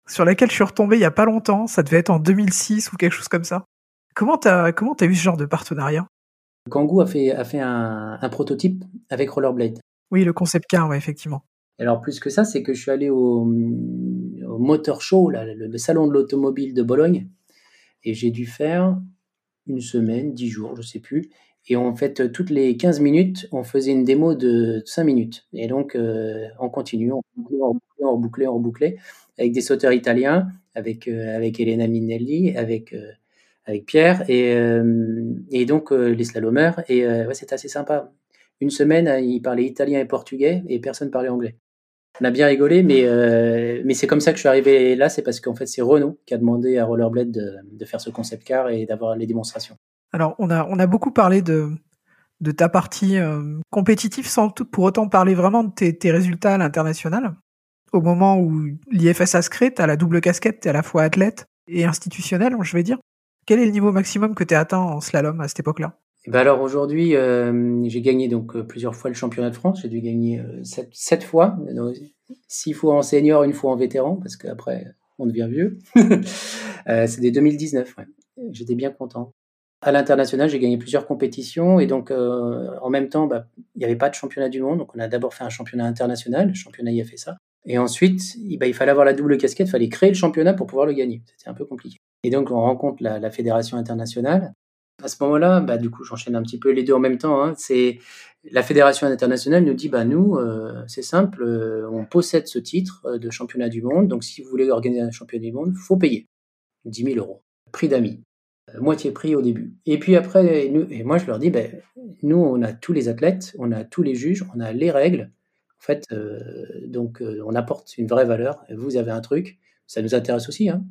sur laquelle je suis retombé il y a pas longtemps. Ça devait être en 2006 ou quelque chose comme ça. Comment t'as comment t'as eu ce genre de partenariat? Kangoo a fait, a fait un, un, prototype avec Rollerblade. Oui, le concept car, ouais, effectivement. Alors plus que ça, c'est que je suis allé au, au Motor Show, là, le, salon de l'automobile de Bologne, et j'ai dû faire une semaine, dix jours, je sais plus. Et en fait, toutes les 15 minutes, on faisait une démo de 5 minutes. Et donc, euh, on continue, on rebouclait, on rebouclait, on rebouclait, avec des sauteurs italiens, avec, euh, avec Elena Minelli, avec, euh, avec Pierre, et, et donc les slalomers. Et ouais, c'était assez sympa une semaine, il parlait italien et portugais et personne parlait anglais. On a bien rigolé, mais, euh, mais c'est comme ça que je suis arrivé là. C'est parce qu'en fait, c'est Renault qui a demandé à Rollerblade de, faire ce concept car et d'avoir les démonstrations. Alors, on a, beaucoup parlé de, ta partie euh, compétitive sans tout, pour autant parler vraiment de tes, résultats à l'international. Au moment où l'IFSA se crée, tu as la double casquette, tu es à la fois athlète et institutionnel, je vais dire. Quel est le niveau maximum que tu as atteint en slalom à cette époque-là? Ben alors aujourd'hui, euh, j'ai gagné donc euh, plusieurs fois le championnat de France. J'ai dû gagner euh, sept, fois, six fois en senior, une fois en vétéran, parce qu'après on devient vieux. *laughs* C'était 2019. Ouais. J'étais bien content. À l'international, j'ai gagné plusieurs compétitions et donc en même temps, bah, il n'y avait pas de championnat du monde. Donc on a d'abord fait un championnat international, le championnat IFSA. Et ensuite, bah, il fallait avoir la double casquette, il fallait créer le championnat pour pouvoir le gagner. C'était un peu compliqué. Et donc on rencontre la fédération internationale à ce moment-là, bah, du coup, j'enchaîne un petit peu les deux en même temps. Hein. La fédération internationale nous dit, bah nous, euh, c'est simple, euh, on possède ce titre euh, de championnat du monde. Donc, si vous voulez organiser un championnat du monde, faut payer 10 000 euros, prix d'amis, moitié prix au début. Et puis après, et moi, je leur dis, bah, nous, on a tous les athlètes, on a tous les juges, on a les règles. En fait, donc, on apporte une vraie valeur. Vous avez un truc, ça nous intéresse aussi. Hein.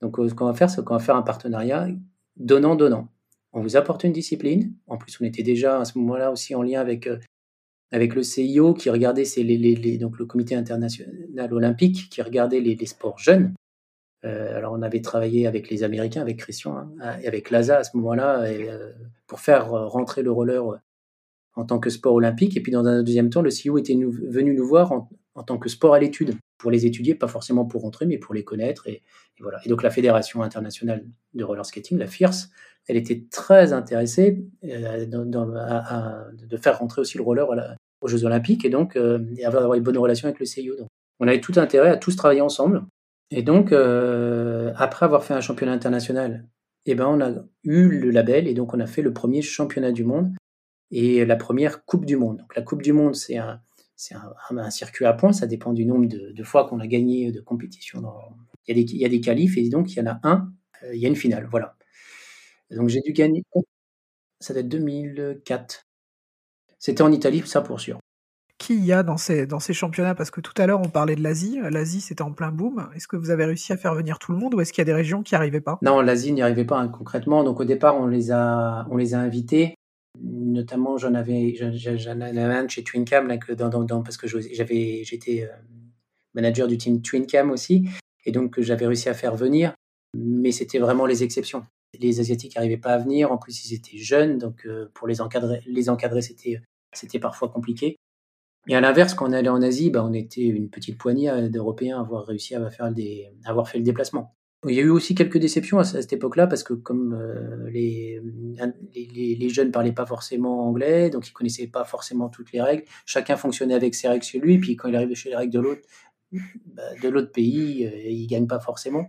Donc, ce qu'on va faire, c'est qu'on va faire un partenariat donnant-donnant on vous apporte une discipline. En plus, on était déjà à ce moment-là aussi en lien avec, euh, avec le CIO qui regardait, les, donc le comité international olympique qui regardait les, sports jeunes. Euh, alors, on avait travaillé avec les Américains, avec Christian hein, et avec l'ASA à ce moment-là euh, pour faire rentrer le roller en tant que sport olympique. Et puis, dans un deuxième temps, le CIO était venu nous voir en, tant que sport à l'étude pour les étudier, pas forcément pour rentrer, mais pour les connaître. Et, voilà. Et donc la Fédération internationale de roller skating, la FIRS, elle était très intéressée euh, de faire rentrer aussi le roller aux Jeux Olympiques et donc euh, avoir une bonne relation avec le CIO. Donc, on avait tout intérêt à tous travailler ensemble. Et donc, euh, après avoir fait un championnat international, eh ben, on a eu le label et donc on a fait le premier championnat du monde et la première Coupe du Monde. Donc la Coupe du Monde, c'est un, c'est un, circuit à points, ça dépend du nombre de, fois qu'on a gagné de compétition. Il, y a des, il y a des qualifs et donc il y en a un, euh, il y a une finale. Voilà. Donc j'ai dû gagner. Ça date 2004. C'était en Italie, ça pour sûr. Qui y a dans ces, dans ces championnats? Parce que tout à l'heure, on parlait de l'Asie. L'Asie, c'était en plein boom. Est-ce que vous avez réussi à faire venir tout le monde ou est-ce qu'il y a des régions qui n'y arrivaient pas? Non, l'Asie n'y arrivait pas hein, concrètement. Donc au départ, on les a, on les a invités notamment j'en avais j'en avais un chez Twincam là, que dans, dans, parce que j'avais j'étais euh, manager du team Twincam aussi et donc j'avais réussi à faire venir mais c'était vraiment les exceptions. Les Asiatiques n'arrivaient pas à venir, en plus ils étaient jeunes, donc pour les encadrer, les encadrer c'était, c'était parfois compliqué. Et à l'inverse, quand on allait en Asie, bah, on était une petite poignée d'Européens à avoir réussi à, faire des, avoir fait le déplacement. Il y a eu aussi quelques déceptions à, cette époque-là parce que comme euh, les, les, jeunes parlaient pas forcément anglais, donc ils connaissaient pas forcément toutes les règles. Chacun fonctionnait avec ses règles chez lui, puis quand il arrivait chez les règles de l'autre, bah, de l'autre pays, euh, il gagne pas forcément.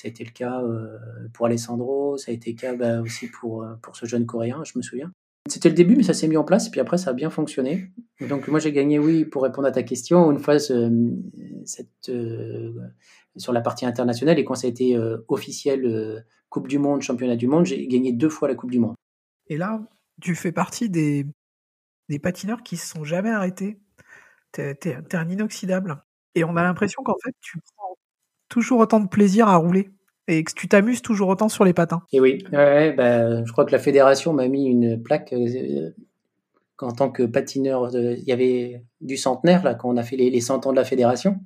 Ça a été le cas euh, pour Alessandro, ça a été le cas bah, aussi pour, pour ce jeune Coréen, je me souviens. C'était le début, mais ça s'est mis en place, et puis après, ça a bien fonctionné. Donc, moi, j'ai gagné, oui, pour répondre à ta question, une fois cette, sur la partie internationale. Et quand ça a été euh, officiel euh, Coupe du Monde, Championnat du Monde, j'ai gagné deux fois la Coupe du Monde. Et là, tu fais partie des, des patineurs qui se sont jamais arrêtés. Tu es, un inoxydable. Et on a l'impression qu'en fait, tu prends toujours autant de plaisir à rouler et que tu t'amuses toujours autant sur les patins. Et oui, ouais, bah, je crois que la fédération m'a mis une plaque euh, en tant que patineur. Il y avait du centenaire là quand on a fait les, les 100 ans de la fédération.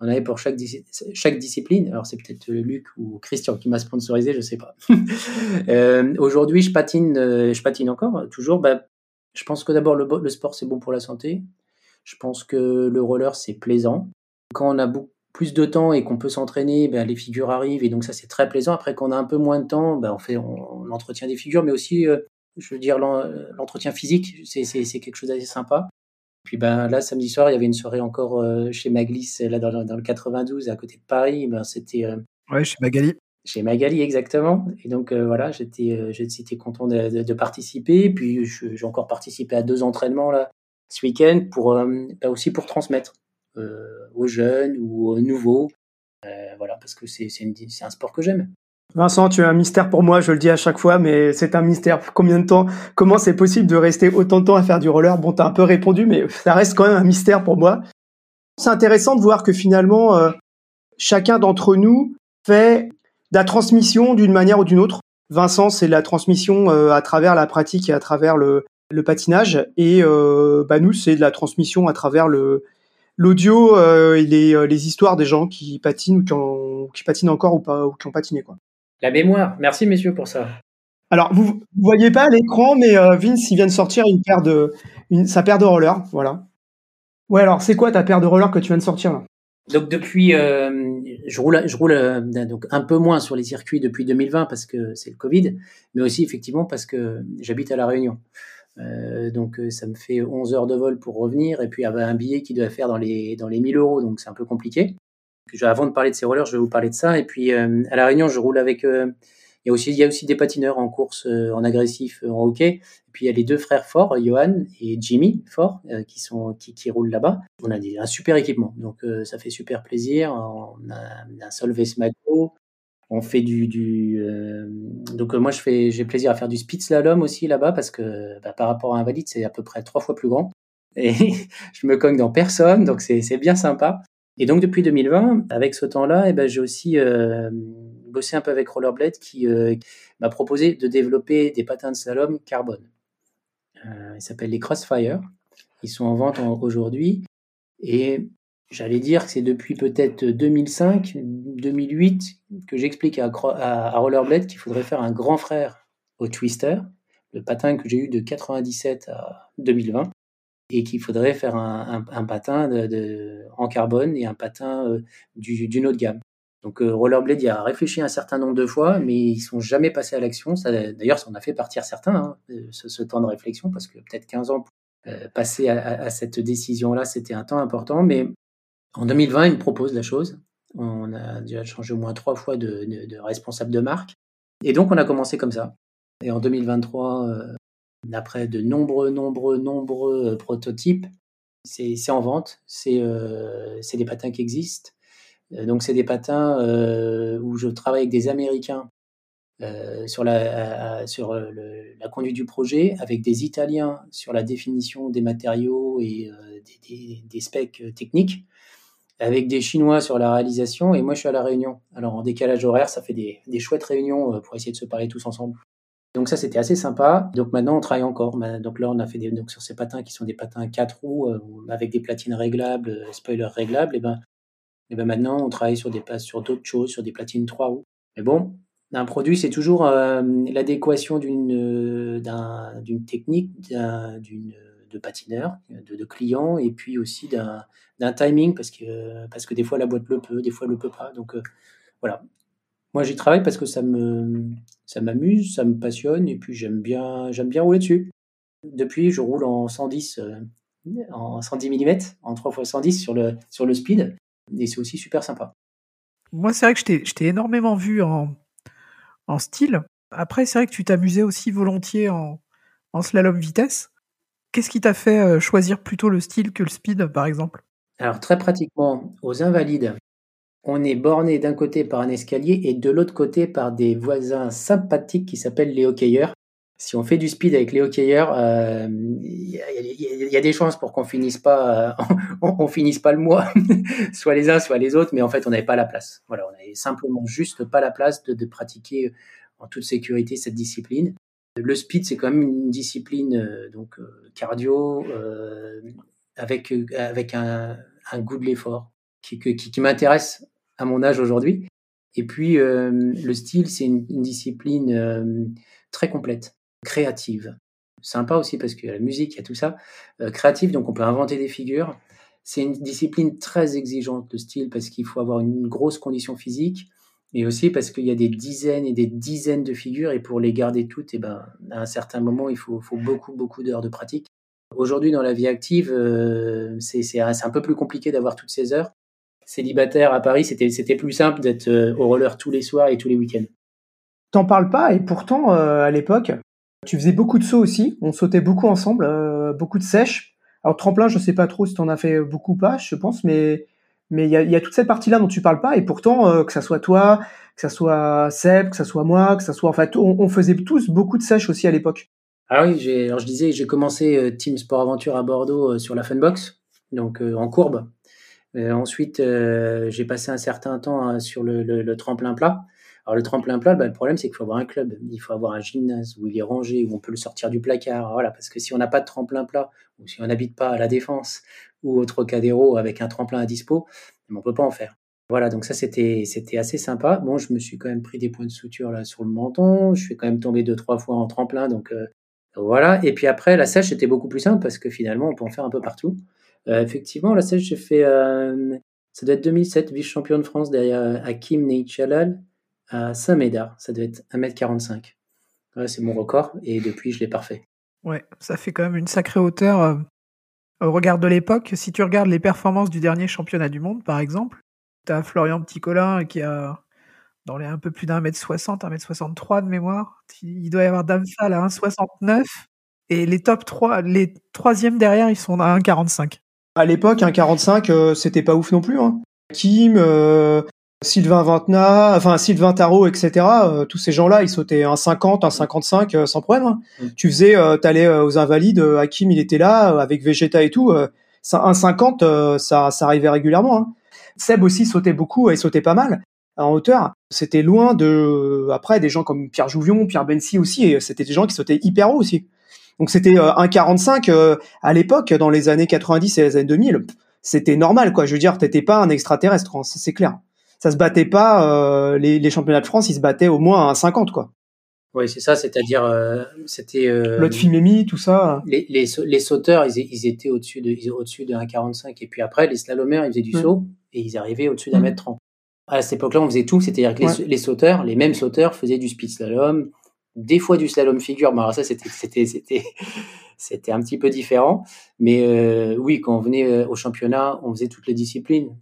On avait pour chaque, discipline. Alors, c'est peut-être Luc ou Christian qui m'a sponsorisé, je sais pas. *laughs* euh, Aujourd'hui, je patine, euh, je patine encore, toujours. Bah, je pense que d'abord, le, sport, c'est bon pour la santé. Je pense que le roller, c'est plaisant. Quand on a beaucoup plus de temps et qu'on peut s'entraîner, bah, les figures arrivent et donc ça, c'est très plaisant. Après, quand on a un peu moins de temps, bah, on fait l'entretien des figures, mais aussi, euh, je veux dire, l'entretien physique, c'est quelque chose d'assez sympa. Puis ben, là, samedi soir, il y avait une soirée encore euh, chez Maglis, là dans, le 92, à côté de Paris. Ben, c'était. Euh, ouais, chez Magali. Chez Magali, exactement. Et donc, euh, voilà, j'étais, j'étais content de, participer. Puis, j'ai encore participé à deux entraînements là, ce week-end, pour, ben, aussi pour transmettre aux jeunes ou aux nouveaux. voilà, parce que c'est, un sport que j'aime. Vincent, tu es un mystère pour moi, je le dis à chaque fois, mais c'est un mystère. Combien de temps Comment c'est possible de rester autant de temps à faire du roller? Bon, t'as un peu répondu, mais ça reste quand même un mystère pour moi. C'est intéressant de voir que finalement, euh, chacun d'entre nous fait de la transmission d'une manière ou d'une autre. Vincent, c'est la transmission euh, à travers la pratique et à travers le, patinage, et euh, bah nous, c'est de la transmission à travers le l'audio et les, les histoires des gens qui patinent ou qui, qui patinent encore ou pas ou qui ont patiné quoi. La mémoire. Merci, messieurs, pour ça. Alors, vous ne voyez pas à l'écran, mais euh, Vince, il vient de sortir une paire de, sa paire de rollers. Voilà. Ouais, alors, c'est quoi ta paire de rollers que tu viens de sortir là? Donc depuis, euh, je roule, je roule euh, donc un peu moins sur les circuits depuis 2020 parce que c'est le Covid, mais aussi effectivement parce que j'habite à la Réunion. Donc ça me fait 11 heures de vol pour revenir et puis il y avait un billet qui doit faire dans les dans les 1000 euros, donc c'est un peu compliqué avant de parler de ces rollers, je vais vous parler de ça. Et puis euh, à la Réunion, je roule avec. Euh, il y a aussi, il y a aussi des patineurs en course, euh, en agressif, en hockey. Et puis il y a les deux frères forts, Johan et Jimmy Fort, qui sont qui, qui roulent là-bas. On a un super équipement, donc ça fait super plaisir. On a un Solvay Smago. On fait du, du donc moi je fais j'ai plaisir à faire du speed slalom aussi là-bas parce que bah, par rapport à un valide c'est à peu près trois fois plus grand et *laughs* je me cogne dans personne donc c'est bien sympa et donc depuis 2020, avec ce temps-là, eh ben, j'ai aussi euh, bossé un peu avec Rollerblade qui euh, m'a proposé de développer des patins de slalom carbone. Euh, ils s'appellent les Crossfire. Ils sont en vente aujourd'hui. Et j'allais dire que c'est depuis peut-être 2005, 2008 que j'explique à, Rollerblade qu'il faudrait faire un grand frère au Twister, le patin que j'ai eu de 97 à 2020 et qu'il faudrait faire un, patin en carbone et un patin euh, d'une autre gamme. Donc euh, Rollerblade y a réfléchi un certain nombre de fois, mais ils sont jamais passés à l'action. D'ailleurs, ça en a fait partir certains, hein, euh, ce, temps de réflexion, parce que peut-être 15 ans pour passer à, à, cette décision-là, c'était un temps important. Mais en 2020, ils me proposent la chose. On a déjà changé au moins trois fois de, responsable de marque. Et donc, on a commencé comme ça. Et en 2023, D'après de nombreux, nombreux, nombreux euh, prototypes, c'est en vente, euh, c'est des patins qui existent. Euh, donc c'est des patins où je travaille avec des Américains sur, la, sur la conduite du projet, avec des Italiens sur la définition des matériaux et des, specs techniques, avec des Chinois sur la réalisation, et moi je suis à la réunion. Alors en décalage horaire, ça fait des, des chouettes réunions pour essayer de se parler tous ensemble. Donc ça, c'était assez sympa. Donc maintenant, on travaille encore. Donc là, on a fait donc sur ces patins qui sont des patins 4 roues euh, avec des platines réglables, euh, spoiler réglables. Et ben, et ben maintenant, on travaille sur des sur d'autres choses, sur des platines 3 roues. Mais bon, un produit, c'est toujours l'adéquation d'une d'une technique, d'une de patineur, de, de client, et puis aussi d'un timing, parce que, parce que des fois la boîte le peut, des fois elle le peut pas. Donc voilà. Moi, j'y travaille parce que ça me ça m'amuse, ça me passionne, et puis j'aime bien, bien rouler dessus. Depuis, je roule en 110, en 110 mm, en 3 x 110 sur le, sur le speed, et c'est aussi super sympa. Moi, c'est vrai que je t'ai énormément vu en, en style. Après, c'est vrai que tu t'amusais aussi volontiers en, en slalom vitesse. Qu'est-ce qui t'a fait euh, choisir plutôt le style que le speed, par exemple? Alors, très pratiquement, aux Invalides, on est borné d'un côté par un escalier et de l'autre côté par des voisins sympathiques qui s'appellent les hockeyeurs. Si on fait du speed avec les hockeyeurs, il y, a des chances pour qu'on finisse pas, euh, *laughs* on, finisse pas le mois, *laughs* soit les uns, soit les autres, mais en fait, on n'avait pas la place. Voilà, on n'avait simplement juste pas la place de, pratiquer en toute sécurité cette discipline. Le speed, c'est quand même une discipline euh, donc euh, cardio avec avec un, goût de l'effort qui, qui, m'intéresse à mon âge aujourd'hui. Et puis le style, c'est une, discipline très complète créative. Sympa aussi parce qu'il y a la musique, il y a tout ça. Euh, créative, donc on peut inventer des figures. C'est une discipline très exigeante, de style, parce qu'il faut avoir une grosse condition physique, et aussi parce qu'il y a des dizaines et des dizaines de figures, et pour les garder toutes, et eh ben, à un certain moment, il faut, beaucoup, beaucoup d'heures de pratique. Aujourd'hui, dans la vie active, euh, c'est un peu plus compliqué d'avoir toutes ces heures. Célibataire à Paris, c'était plus simple d'être euh, au roller tous les soirs et tous les week-ends. T'en parles pas, et pourtant, à l'époque, tu faisais beaucoup de sauts aussi. On sautait beaucoup ensemble, euh, beaucoup de sèches. Alors tremplin, je sais pas trop si tu en as fait beaucoup ou pas, je pense, mais mais il y a, y a, toute cette partie-là dont tu parles pas. Et pourtant, euh, que ça soit toi, que ça soit Seb, que ça soit moi, que ça soit en fait, on, faisait tous beaucoup de sèches aussi à l'époque. Ah oui, alors je disais, j'ai commencé euh, Team Sport Aventure à Bordeaux sur la Funbox, donc en courbe. ensuite, j'ai passé un certain temps sur le, le tremplin plat. Alors le tremplin plat, bah, le problème c'est qu'il faut avoir un club, il faut avoir un gymnase où il est rangé, où on peut le sortir du placard. Voilà, parce que si on n'a pas de tremplin plat, ou si on n'habite pas à la Défense ou au Trocadéro avec un tremplin à dispo, on peut pas en faire. Voilà, donc ça c'était c'était assez sympa. Bon, je me suis quand même pris des points de suture là sur le menton. Je suis quand même tombé deux trois fois en tremplin, donc euh, voilà. Et puis après la sèche c'était beaucoup plus simple parce que finalement on peut en faire un peu partout. Euh, effectivement, la sèche j'ai fait euh, ça doit être 2007 vice champion de France derrière Hakim Neichalal à Saint-Médard. Ça devait être 1m45. c'est mon record et depuis, je l'ai parfait. Ouais, ça fait quand même une sacrée hauteur euh, au regard de l'époque. Si tu regardes les performances du dernier championnat du monde, par exemple, tu as Florian Petit-Colin qui a dans les un peu plus d'un mètre 60, un mètre 63 de mémoire. Il doit y avoir Damphal à 1,69 et les top 3, les troisièmes derrière, ils sont à 1,45. À l'époque, 1,45, euh, c'était pas ouf non plus. Hein. Kim, euh, Sylvain Ventna, enfin Sylvain Tarot, etc. Euh, tous ces gens-là, ils sautaient un 50, un 55 euh, sans problème. Hein. Mm. Tu faisais, euh, t'allais aux Invalides, Hakim il était là avec Vegeta et tout. un 50, ça, ça arrivait régulièrement. Hein. Seb aussi sautait beaucoup et sautait pas mal en hauteur. C'était loin de, après des gens comme Pierre Jouvion, Pierre Bensi aussi, et c'était des gens qui sautaient hyper haut aussi. Donc c'était un 45 à l'époque, dans les années 90 et les années 2000, c'était normal quoi. Je veux dire, t'étais pas un extraterrestre, hein, c'est clair ça se battait pas. Euh, les, championnats de France, ils se battaient au moins à 50, quoi. Oui, c'est ça, c'est-à-dire, euh, c'était. Euh, L'autre Fimemi, tout ça. Les, les, les sauteurs, ils, ils, étaient au-dessus de, au-dessus de 1,45. Et puis après, les slalomers, ils faisaient du saut et ils arrivaient au-dessus d'un mètre 30. À cette époque-là, on faisait tout, c'est-à-dire que les, sauteurs, les mêmes sauteurs faisaient du speed slalom, des fois du slalom figure. Bon, alors ça, c'était, c'était, c'était, *laughs* c'était un petit peu différent. Mais oui, quand on venait au championnat, on faisait toutes les disciplines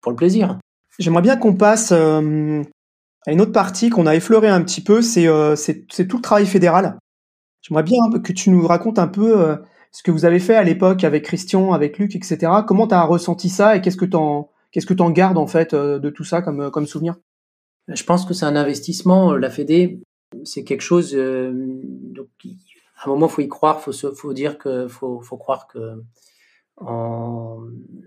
pour le plaisir. J'aimerais bien qu'on passe euh, à une autre partie qu'on a effleuré un petit peu, euh, c'est tout le travail fédéral. J'aimerais bien que tu nous racontes un peu euh, ce que vous avez fait à l'époque avec Christian, avec Luc, etc. Comment tu as ressenti ça et qu'est-ce que tu en, que gardes en fait de tout ça comme, comme souvenir? Je pense que c'est un investissement. La Fédé, c'est quelque chose. donc, à un moment, faut y croire. Faut faut dire que faut, faut croire que en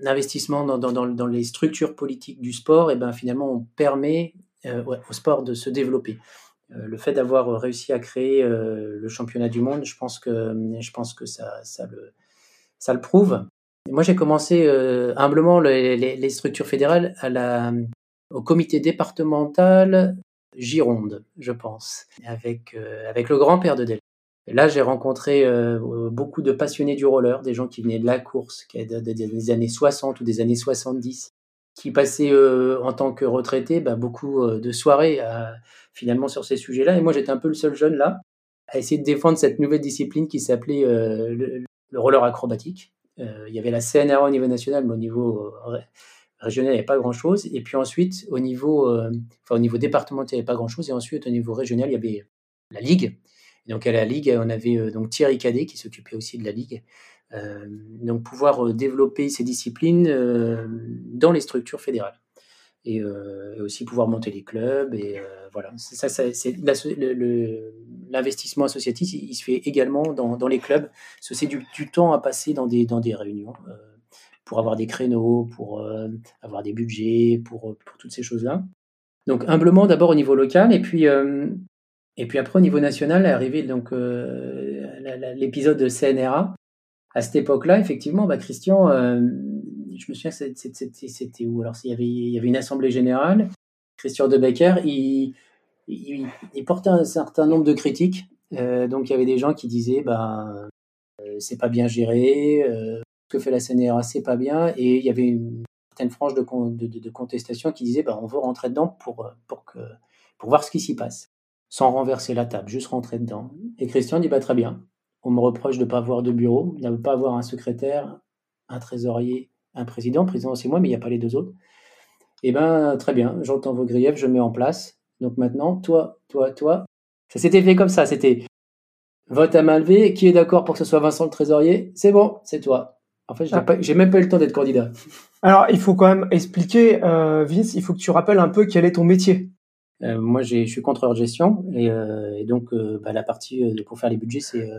investissement dans, les structures politiques du sport, et ben finalement on permet euh, au sport de se développer. Euh, le fait d'avoir réussi à créer euh, le championnat du monde, je pense que, ça, le, prouve. moi j'ai commencé humblement les, structures fédérales au comité départemental Gironde, je pense, avec, avec le grand-père de Delphine. Là, j'ai rencontré beaucoup de passionnés du roller, des gens qui venaient de la course, qui des années 60 ou des années 70, qui passaient en tant que retraités bah, beaucoup de soirées finalement sur ces sujets-là. Et moi, j'étais un peu le seul jeune là à essayer de défendre cette nouvelle discipline qui s'appelait le, roller acrobatique. il y avait la CNRA au niveau national, mais au niveau régional, il n'y avait pas grand-chose. Et puis ensuite, au niveau, enfin, au niveau départemental, il n'y avait pas grand-chose. Et ensuite, au niveau régional, il y avait la Ligue. Et donc, à la Ligue, on avait donc Thierry Cadet qui s'occupait aussi de la Ligue. donc, pouvoir développer ces disciplines dans les structures fédérales. Et, aussi pouvoir monter les clubs. Et voilà, ça, c'est l'investissement associatif, il, se fait également dans, dans les clubs. C'est du, du, temps à passer dans des, dans des réunions pour avoir des créneaux, pour avoir des budgets, pour, pour toutes ces choses-là. Donc humblement d'abord au niveau local et puis et puis après au niveau national est arrivé donc l'épisode de CNRA. À cette époque-là, effectivement, bah, Christian, je me souviens, c'était où? Alors, il y, avait, une assemblée générale. Christian de Becker, il, il, portait un certain nombre de critiques. donc, il y avait des gens qui disaient, bah, c'est pas bien géré, ce que fait la CNRA, c'est pas bien. Et il y avait une certaine frange de, de, contestation qui disait, bah, on veut rentrer dedans pour, pour, que, pour voir ce qui s'y passe, sans renverser la table, juste rentrer dedans. Et Christian dit, bah, très bien, on me reproche de ne pas avoir de bureau, de ne pas avoir un secrétaire, un trésorier, un président. Président, c'est moi, mais il n'y a pas les deux autres. Eh bien, très bien, j'entends vos griefs, je mets en place. Donc maintenant, toi, toi, toi. Ça s'était fait comme ça. C'était vote à main levée. Qui est d'accord pour que ce soit Vincent le trésorier C'est bon, c'est toi. En fait, j'ai même pas eu le temps d'être candidat. Alors, il faut quand même expliquer, euh, Vince, il faut que tu rappelles un peu quel est ton métier. Euh, moi, je suis contrôleur de gestion et, euh, donc bah, la partie pour faire les budgets, c'est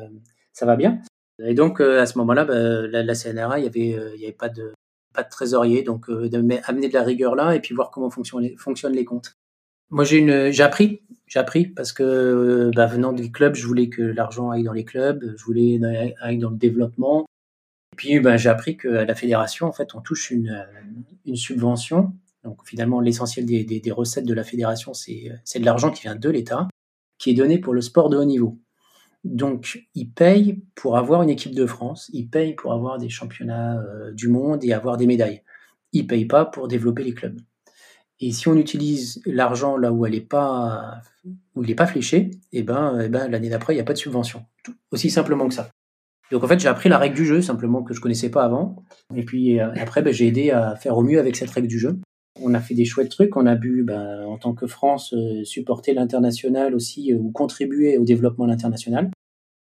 ça va bien. Et donc, euh, à ce moment-là, bah, la, CNRA, il n'y avait, euh, y avait pas, de, pas de trésorier. Donc, euh, amener de la rigueur là et puis voir comment fonctionnent les, comptes. Moi, j'ai, une, j'ai appris. J'ai appris parce que bah, venant des clubs, je voulais que l'argent aille dans les clubs, je voulais aille dans le développement. Et puis, bah, j'ai appris qu'à la fédération, en fait, on touche une, une subvention. Donc, finalement, l'essentiel des, recettes de la fédération, c'est, c'est de l'argent qui vient de l'État, qui est donné pour le sport de haut niveau. Donc, ils payent pour avoir une équipe de France, ils payent pour avoir des championnats euh, du monde et avoir des médailles. Ils payent pas pour développer les clubs. Et si on utilise l'argent là où est pas, où il n'est pas fléché, eh ben, eh ben l'année d'après, il n'y a pas de subvention. Aussi simplement que ça. Donc en fait, j'ai appris la règle du jeu simplement que je connaissais pas avant. Et puis euh, après, ben, j'ai aidé à faire au mieux avec cette règle du jeu. On a fait des chouettes trucs. On a pu, ben, en tant que France, euh, supporter l'international aussi ou contribuer au développement de l'international.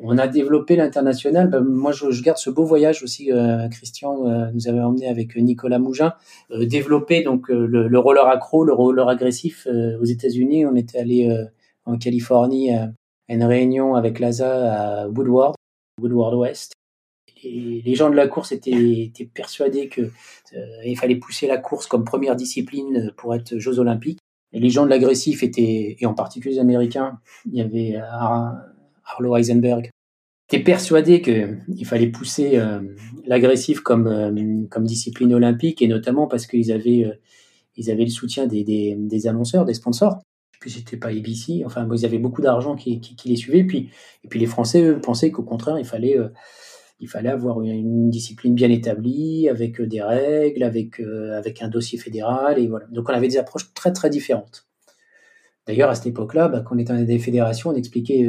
On a développé l'international. Ben, moi, je, garde ce beau voyage aussi. Euh, Christian euh, nous avait emmené avec Nicolas Mougin euh, développer donc le, roller accro, le roller agressif aux États-Unis. On était allé en Californie à une réunion avec l'ASA à Woodward, Woodward West. Et les gens de la course étaient, étaient persuadés que il fallait pousser la course comme première discipline pour être Jeux Olympiques. Les gens de l'agressif étaient, et en particulier les Américains, il y avait Arlo Heisenberg, était persuadé qu'il fallait pousser euh, l'agressif comme, euh, comme discipline olympique, et notamment parce qu'ils avaient, euh, ils avaient le soutien des, annonceurs, des sponsors. Puis c'était pas ABC, enfin, ils avaient beaucoup d'argent qui, qui, les suivait. Puis, et puis les Français, eux, pensaient qu'au contraire, il fallait, il fallait avoir une, discipline bien établie, avec des règles, avec, avec un dossier fédéral. Et voilà. Donc on avait des approches très très différentes. D'ailleurs, à cette époque-là, bah, quand on était dans des fédérations, on expliquait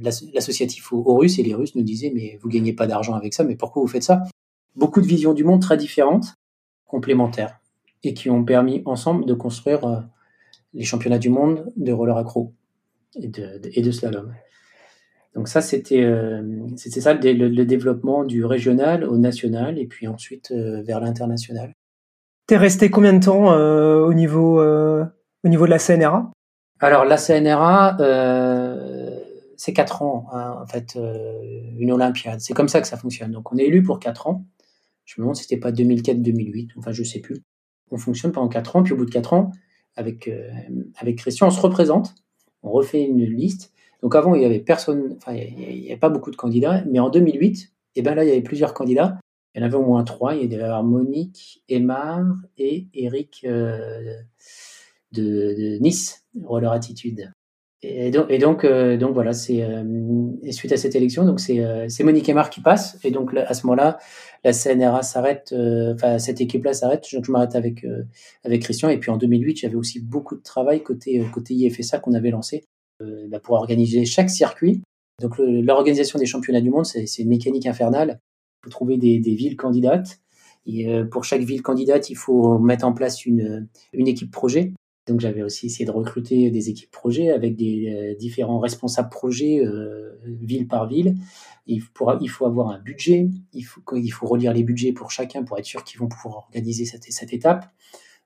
l'associatif aux, Russes et les Russes nous disaient mais vous gagnez pas d'argent avec ça, mais pourquoi vous faites ça? Beaucoup de visions du monde très différentes, complémentaires, et qui ont permis ensemble de construire euh, les championnats du monde de roller accro et de slalom. Donc ça, c'était euh, c'était ça le, développement du régional au national et puis ensuite euh, vers l'international. T'es resté combien de temps au niveau au niveau de la CNRA Alors la CNRA, c'est quatre ans, hein, en fait, euh, une Olympiade. C'est comme ça que ça fonctionne. Donc, on est élu pour quatre ans. Je me demande si c'était pas 2004-2008, enfin, je sais plus. On fonctionne pendant quatre ans, puis au bout de quatre ans, avec, euh, avec Christian, on se représente, on refait une liste. Donc, avant, il y avait personne, enfin, il n'y avait pas beaucoup de candidats, mais en 2008, et eh ben là, il y avait plusieurs candidats. Il y en avait au moins trois. Il y avait Monique, Aymar et Eric euh, de, Nice. roller attitude. Et donc, et donc, euh, donc voilà, c'est suite à cette élection, donc c'est Monique Aymar qui passe, et donc à ce moment-là, la CNRA s'arrête, enfin cette équipe-là s'arrête, je, je m'arrête avec Christian, et puis en 2008, j'avais aussi beaucoup de travail côté côté IFSA qu'on avait lancé pour organiser chaque circuit. Donc l'organisation des championnats du monde, c'est une mécanique infernale. Il faut trouver des, villes candidates et euh, pour chaque ville candidate, il faut mettre en place une, équipe projet. Donc j'avais aussi essayé de recruter des équipes projet avec des euh, différents responsables projet euh, ville par ville. Il faut, avoir un budget, il faut, relire les budgets pour chacun pour être sûr qu'ils vont pouvoir organiser cette étape.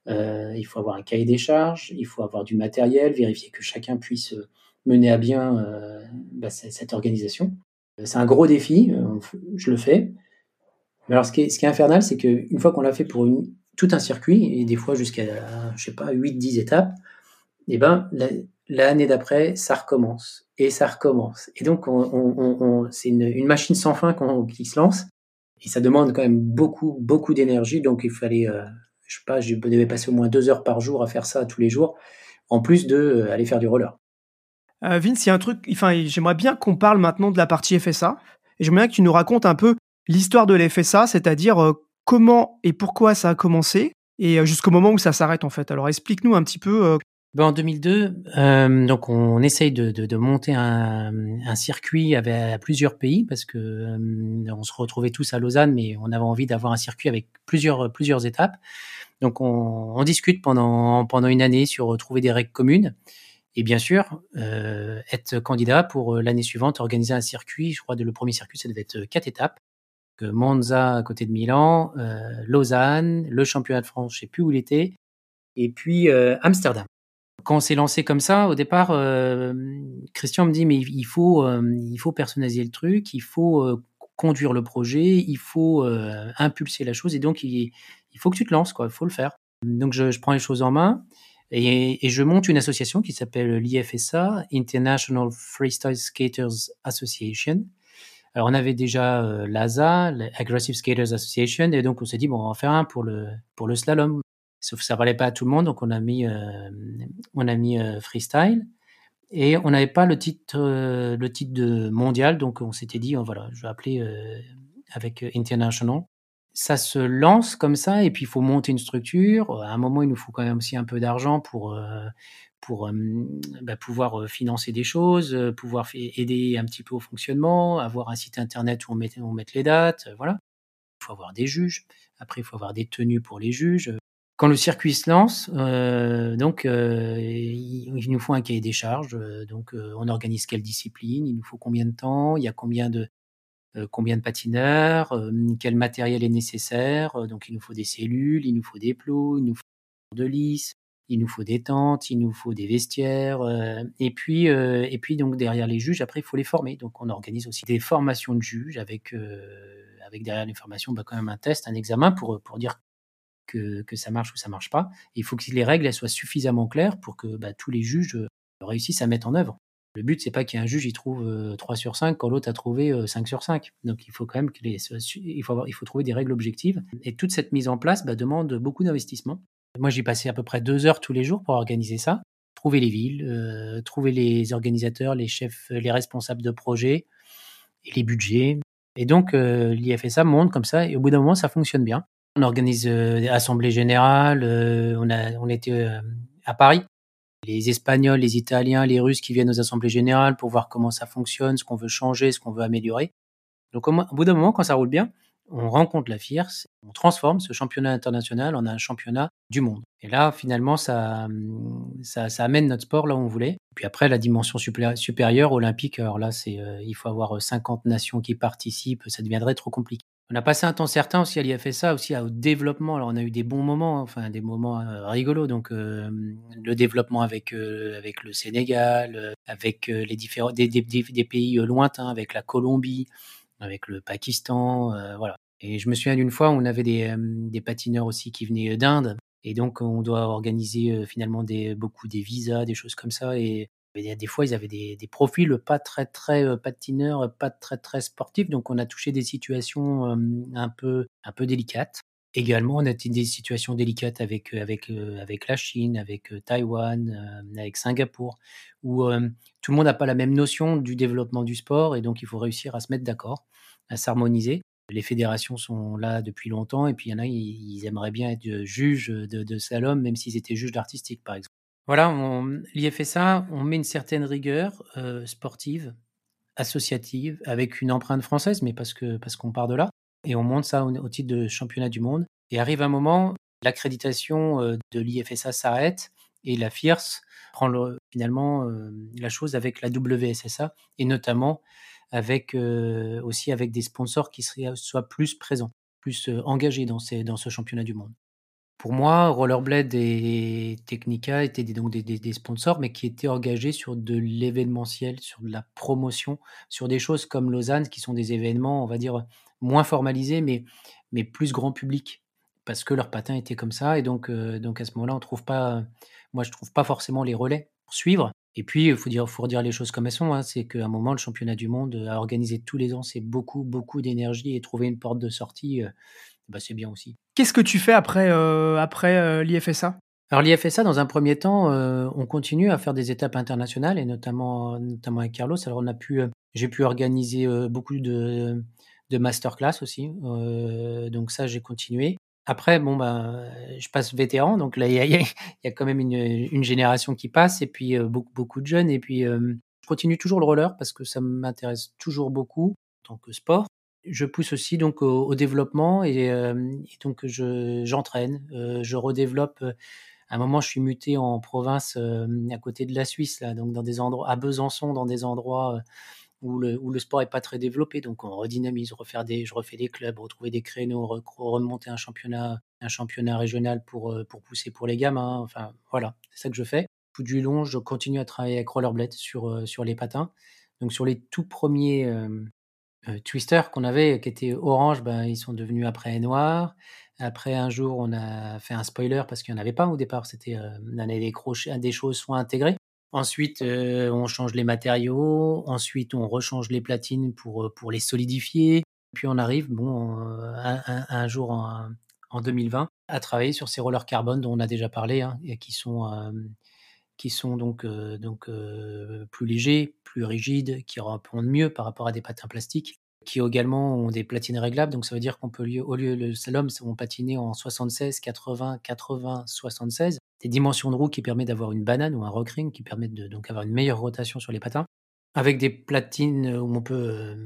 Euh, il faut avoir un cahier des charges, il faut avoir du matériel, vérifier que chacun puisse mener à bien euh, bah, cette organisation. C'est un gros défi, je le fais. Mais alors, ce qui est, ce qui est infernal, c'est qu'une fois qu'on l'a fait pour tout un circuit, et des fois jusqu'à, je sais pas, 8-10 étapes, eh ben, l'année d'après, ça recommence. Et ça recommence. Et donc, on, on, on, c'est une, machine sans fin qui se lance. Et ça demande quand même beaucoup, beaucoup d'énergie. Donc, il fallait, euh, je sais pas, je devais passer au moins deux heures par jour à faire ça tous les jours, en plus de euh, aller faire du roller. Euh, Vince, il y a un truc, enfin, j'aimerais bien qu'on parle maintenant de la partie FSA. Et j'aimerais bien que tu nous racontes un peu l'histoire de l'FSA, c'est-à-dire euh, comment et pourquoi ça a commencé et euh, jusqu'au moment où ça s'arrête en fait. Alors explique-nous un petit peu. Euh, ben, en 2002, euh, donc on essaye de, de, de monter un, un, circuit avec plusieurs pays parce que euh, on se retrouvait tous à Lausanne, mais on avait envie d'avoir un circuit avec plusieurs plusieurs étapes. Donc on, discute pendant pendant une année sur trouver des règles communes et bien sûr euh, être candidat pour l'année suivante organiser un circuit. Je crois que le premier circuit ça devait être quatre étapes Monza à côté de Milan, euh, Lausanne, le championnat de France, je sais plus où il était, et puis euh, Amsterdam. Quand on s'est lancé comme ça, au départ, euh, Christian me dit mais il faut il faut personnaliser le truc, il faut conduire le projet, il faut impulser la chose et donc il, il, faut que tu te lances quoi, il faut le faire. Donc je, prends les choses en main. Et, je monte une association qui s'appelle l'IFSA, International Freestyle Skaters Association, alors, on avait déjà euh, l'ASA, l'Aggressive Skaters Association, et donc on s'est dit, bon, on va en faire un pour le, slalom. Sauf que ça valait pas à tout le monde, donc on a mis, euh, euh, freestyle. Et on n'avait pas le titre, le titre de mondial, donc on s'était dit, oh, voilà, je vais appeler avec international. Ça se lance comme ça, et puis il faut monter une structure. À un moment, il nous faut quand même aussi un peu d'argent pour pour bah, pouvoir financer des choses, pouvoir aider un petit peu au fonctionnement, avoir un site internet où on met, on met les dates, voilà. Il faut avoir des juges. Après, il faut avoir des tenues pour les juges. Quand le circuit se lance, euh, donc euh, il, nous faut un cahier des charges. donc, on organise quelle discipline, il nous faut combien de temps, il y a combien de combien de patineurs, quel matériel est nécessaire. donc, il nous faut des cellules, il nous faut des plots, il nous faut de lisse, il nous faut des tentes, il nous faut des vestiaires, euh, et puis euh, et puis donc derrière les juges, après il faut les former. Donc on organise aussi des formations de juges avec euh, avec derrière les formations bah, quand même un test, un examen pour pour dire que, que ça marche ou ça marche pas. il faut que les règles soient suffisamment claires pour que bah, tous les juges réussissent à mettre en œuvre. Le but, c'est pas qu'un juge il trouve 3 sur 5 quand l'autre a trouvé 5 sur 5. Donc il faut quand même faut avoir, il faut trouver des règles objectives. Et toute cette mise en place bah, demande beaucoup d'investissement. Moi, j'y passais à peu près deux heures tous les jours pour organiser ça. Trouver les villes, euh, trouver les organisateurs, les chefs, les responsables de projet et les budgets. Et donc, euh, l'IFSA monte comme ça et au bout d'un moment, ça fonctionne bien. On organise euh, générales. Euh, on, a, on était euh, à Paris. Les Espagnols, les Italiens, les Russes qui viennent aux assemblées générales pour voir comment ça fonctionne, ce qu'on veut changer, ce qu'on veut améliorer. Donc, au, bout d'un moment, quand ça roule bien, on rencontre la FIRS, on transforme ce championnat international en un championnat du monde. Et là, finalement, ça, ça amène notre sport là où on voulait. Puis après, la dimension supérieure, olympique, alors là, euh, il faut avoir 50 nations qui participent, ça deviendrait trop compliqué. On a passé un temps certain aussi à l'IFSA, aussi au développement. Alors, on a eu des bons moments, enfin, des moments euh, rigolos. Donc, euh, le développement avec, avec le Sénégal, avec les différents, des, des, des pays lointains, avec la Colombie, avec le Pakistan, euh, voilà. Et je me souviens d'une fois on avait des, des patineurs aussi qui venaient d'Inde, et donc on doit organiser finalement des, beaucoup des visas, des choses comme ça, et des fois ils avaient des, profils pas très très patineurs, pas très très sportifs, donc on a touché des situations un peu un peu délicates. Également, on a des situations délicates avec, avec la Chine, avec Taïwan, avec Singapour, où tout le monde n'a pas la même notion du développement du sport et donc il faut réussir à se mettre d'accord, à s'harmoniser. Les fédérations sont là depuis longtemps et puis il y en a, ils, aimeraient bien être juges de, de même s'ils étaient juges d'artistique, par exemple. Voilà, l'IFSA, on met une certaine rigueur sportive, associative, avec une empreinte française, mais parce que parce qu'on part de là et on monte ça au, titre de championnat du monde. Et arrive un moment, l'accréditation euh, de l'IFSA s'arrête et la FIRS prend finalement euh, la chose avec la WSSA et notamment avec euh, aussi avec des sponsors qui soient plus présents, plus engagés dans ce championnat du monde. Pour moi, Rollerblade et Technica étaient donc des, des, sponsors, mais qui étaient engagés sur de l'événementiel, sur de la promotion, sur des choses comme Lausanne, qui sont des événements, on va dire, moins formalisés, mais, mais plus grand public, parce que leur patin était comme ça. Et donc, euh, donc à ce moment-là, on trouve pas, moi, je trouve pas forcément les relais pour suivre. Et puis, il faut dire, faut redire les choses comme elles sont. Hein. c'est qu'à un moment, le championnat du monde à organiser tous les ans, c'est beaucoup, beaucoup d'énergie et trouver une porte de sortie, euh, bah, c'est bien aussi. Qu'est-ce que tu fais après, après l'IFSA? Alors l'IFSA, dans un premier temps, on continue à faire des étapes internationales et notamment, notamment avec Carlos. Alors on a pu, j'ai pu organiser beaucoup de, masterclass aussi. Euh, donc ça, j'ai continué. Après, bon, bah, je passe vétéran, donc là, il y a, quand même une, génération qui passe, et puis euh, beaucoup, beaucoup de jeunes. Et puis, euh, je continue toujours le roller parce que ça m'intéresse toujours beaucoup en tant que sport. Je pousse aussi donc au, développement et, et, donc je j'entraîne, je redéveloppe. À un moment, je suis muté en province à côté de la Suisse, là, donc dans des endroits à Besançon, dans des endroits où le, où le sport est pas très développé. Donc on redynamise, refaire des, je refais des clubs, retrouver des créneaux, remonter un championnat, un championnat régional pour, euh, pour pousser pour les gamins. Enfin voilà, c'est ça que je fais. Tout du long, je continue à travailler avec Rollerblade sur, euh, sur les patins. Donc sur les tout premiers euh, twisters qu'on avait, qui étaient orange, ben, ils sont devenus après noirs. Après, un jour, on a fait un spoiler parce qu'il n'y en avait pas au départ. C'était, avait des des choses soit intégrées. Ensuite, euh, on change les matériaux. Ensuite, on rechange les platines pour, euh, pour les solidifier. Puis on arrive, bon, euh, un, jour en, en, 2020, à travailler sur ces rollers carbone dont on a déjà parlé, hein, et qui sont, qui sont donc, donc plus légers, plus rigides, qui répondent mieux par rapport à des patins plastiques qui également ont des platines réglables. Donc ça veut dire qu'on peut, au lieu le slalom, on patiner en 76, 80, 80, 76. Des dimensions de roue qui permettent d'avoir une banane ou un rock ring qui permettent de donc avoir une meilleure rotation sur les patins. Avec des platines où on peut euh,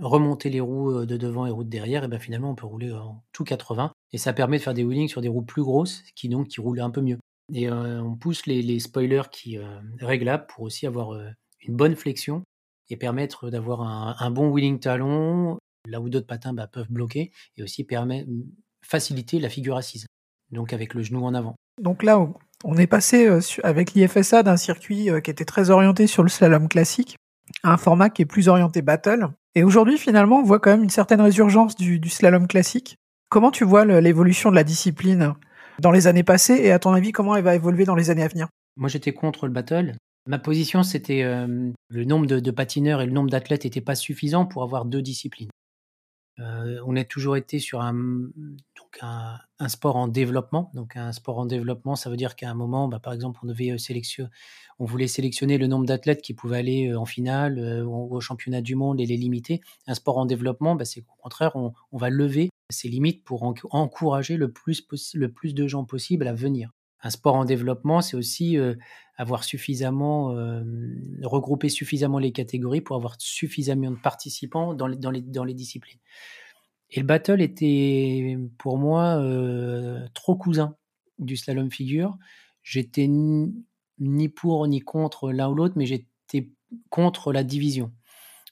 remonter les roues euh, de devant et roues de derrière, et ben finalement on peut rouler en tout 80. Et ça permet de faire des wheelings sur des roues plus grosses qui donc qui roulent un peu mieux. Et euh, on pousse les, spoilers qui réglables pour aussi avoir une bonne flexion et permettre d'avoir un, bon wheeling talon, là où d'autres patins bah, peuvent bloquer, et aussi permet, faciliter la figure assise, donc avec le genou en avant. Donc là, on est passé euh, avec l'IFSA d'un circuit euh, qui était très orienté sur le slalom classique à un format qui est plus orienté battle. Et aujourd'hui, finalement, on voit quand même une certaine résurgence du slalom classique. Comment tu vois l'évolution de la discipline? Dans les années passées et à ton avis, comment elle va évoluer dans les années à venir? Moi, j'étais contre le battle. Ma position, c'était euh, le nombre de, patineurs et le nombre d'athlètes n'était pas suffisant pour avoir deux disciplines. Euh, on a toujours été sur un, donc un, sport en développement. Donc un sport en développement, ça veut dire qu'à un moment, bah, par exemple, on devait euh, sélectionner, on voulait sélectionner le nombre d'athlètes qui pouvaient aller en finale ou au championnat du monde et les limiter. Un sport en développement, bah, c'est qu'au contraire, on, va lever ces limites pour encourager le plus, le plus de gens possible à venir un sport en développement, c'est aussi euh, avoir suffisamment, euh, regrouper suffisamment les catégories pour avoir suffisamment de participants dans les, dans les, dans les disciplines. Et le battle était pour moi euh, trop cousin du slalom figure. J'étais ni pour ni contre l'un ou l'autre, mais j'étais contre la division.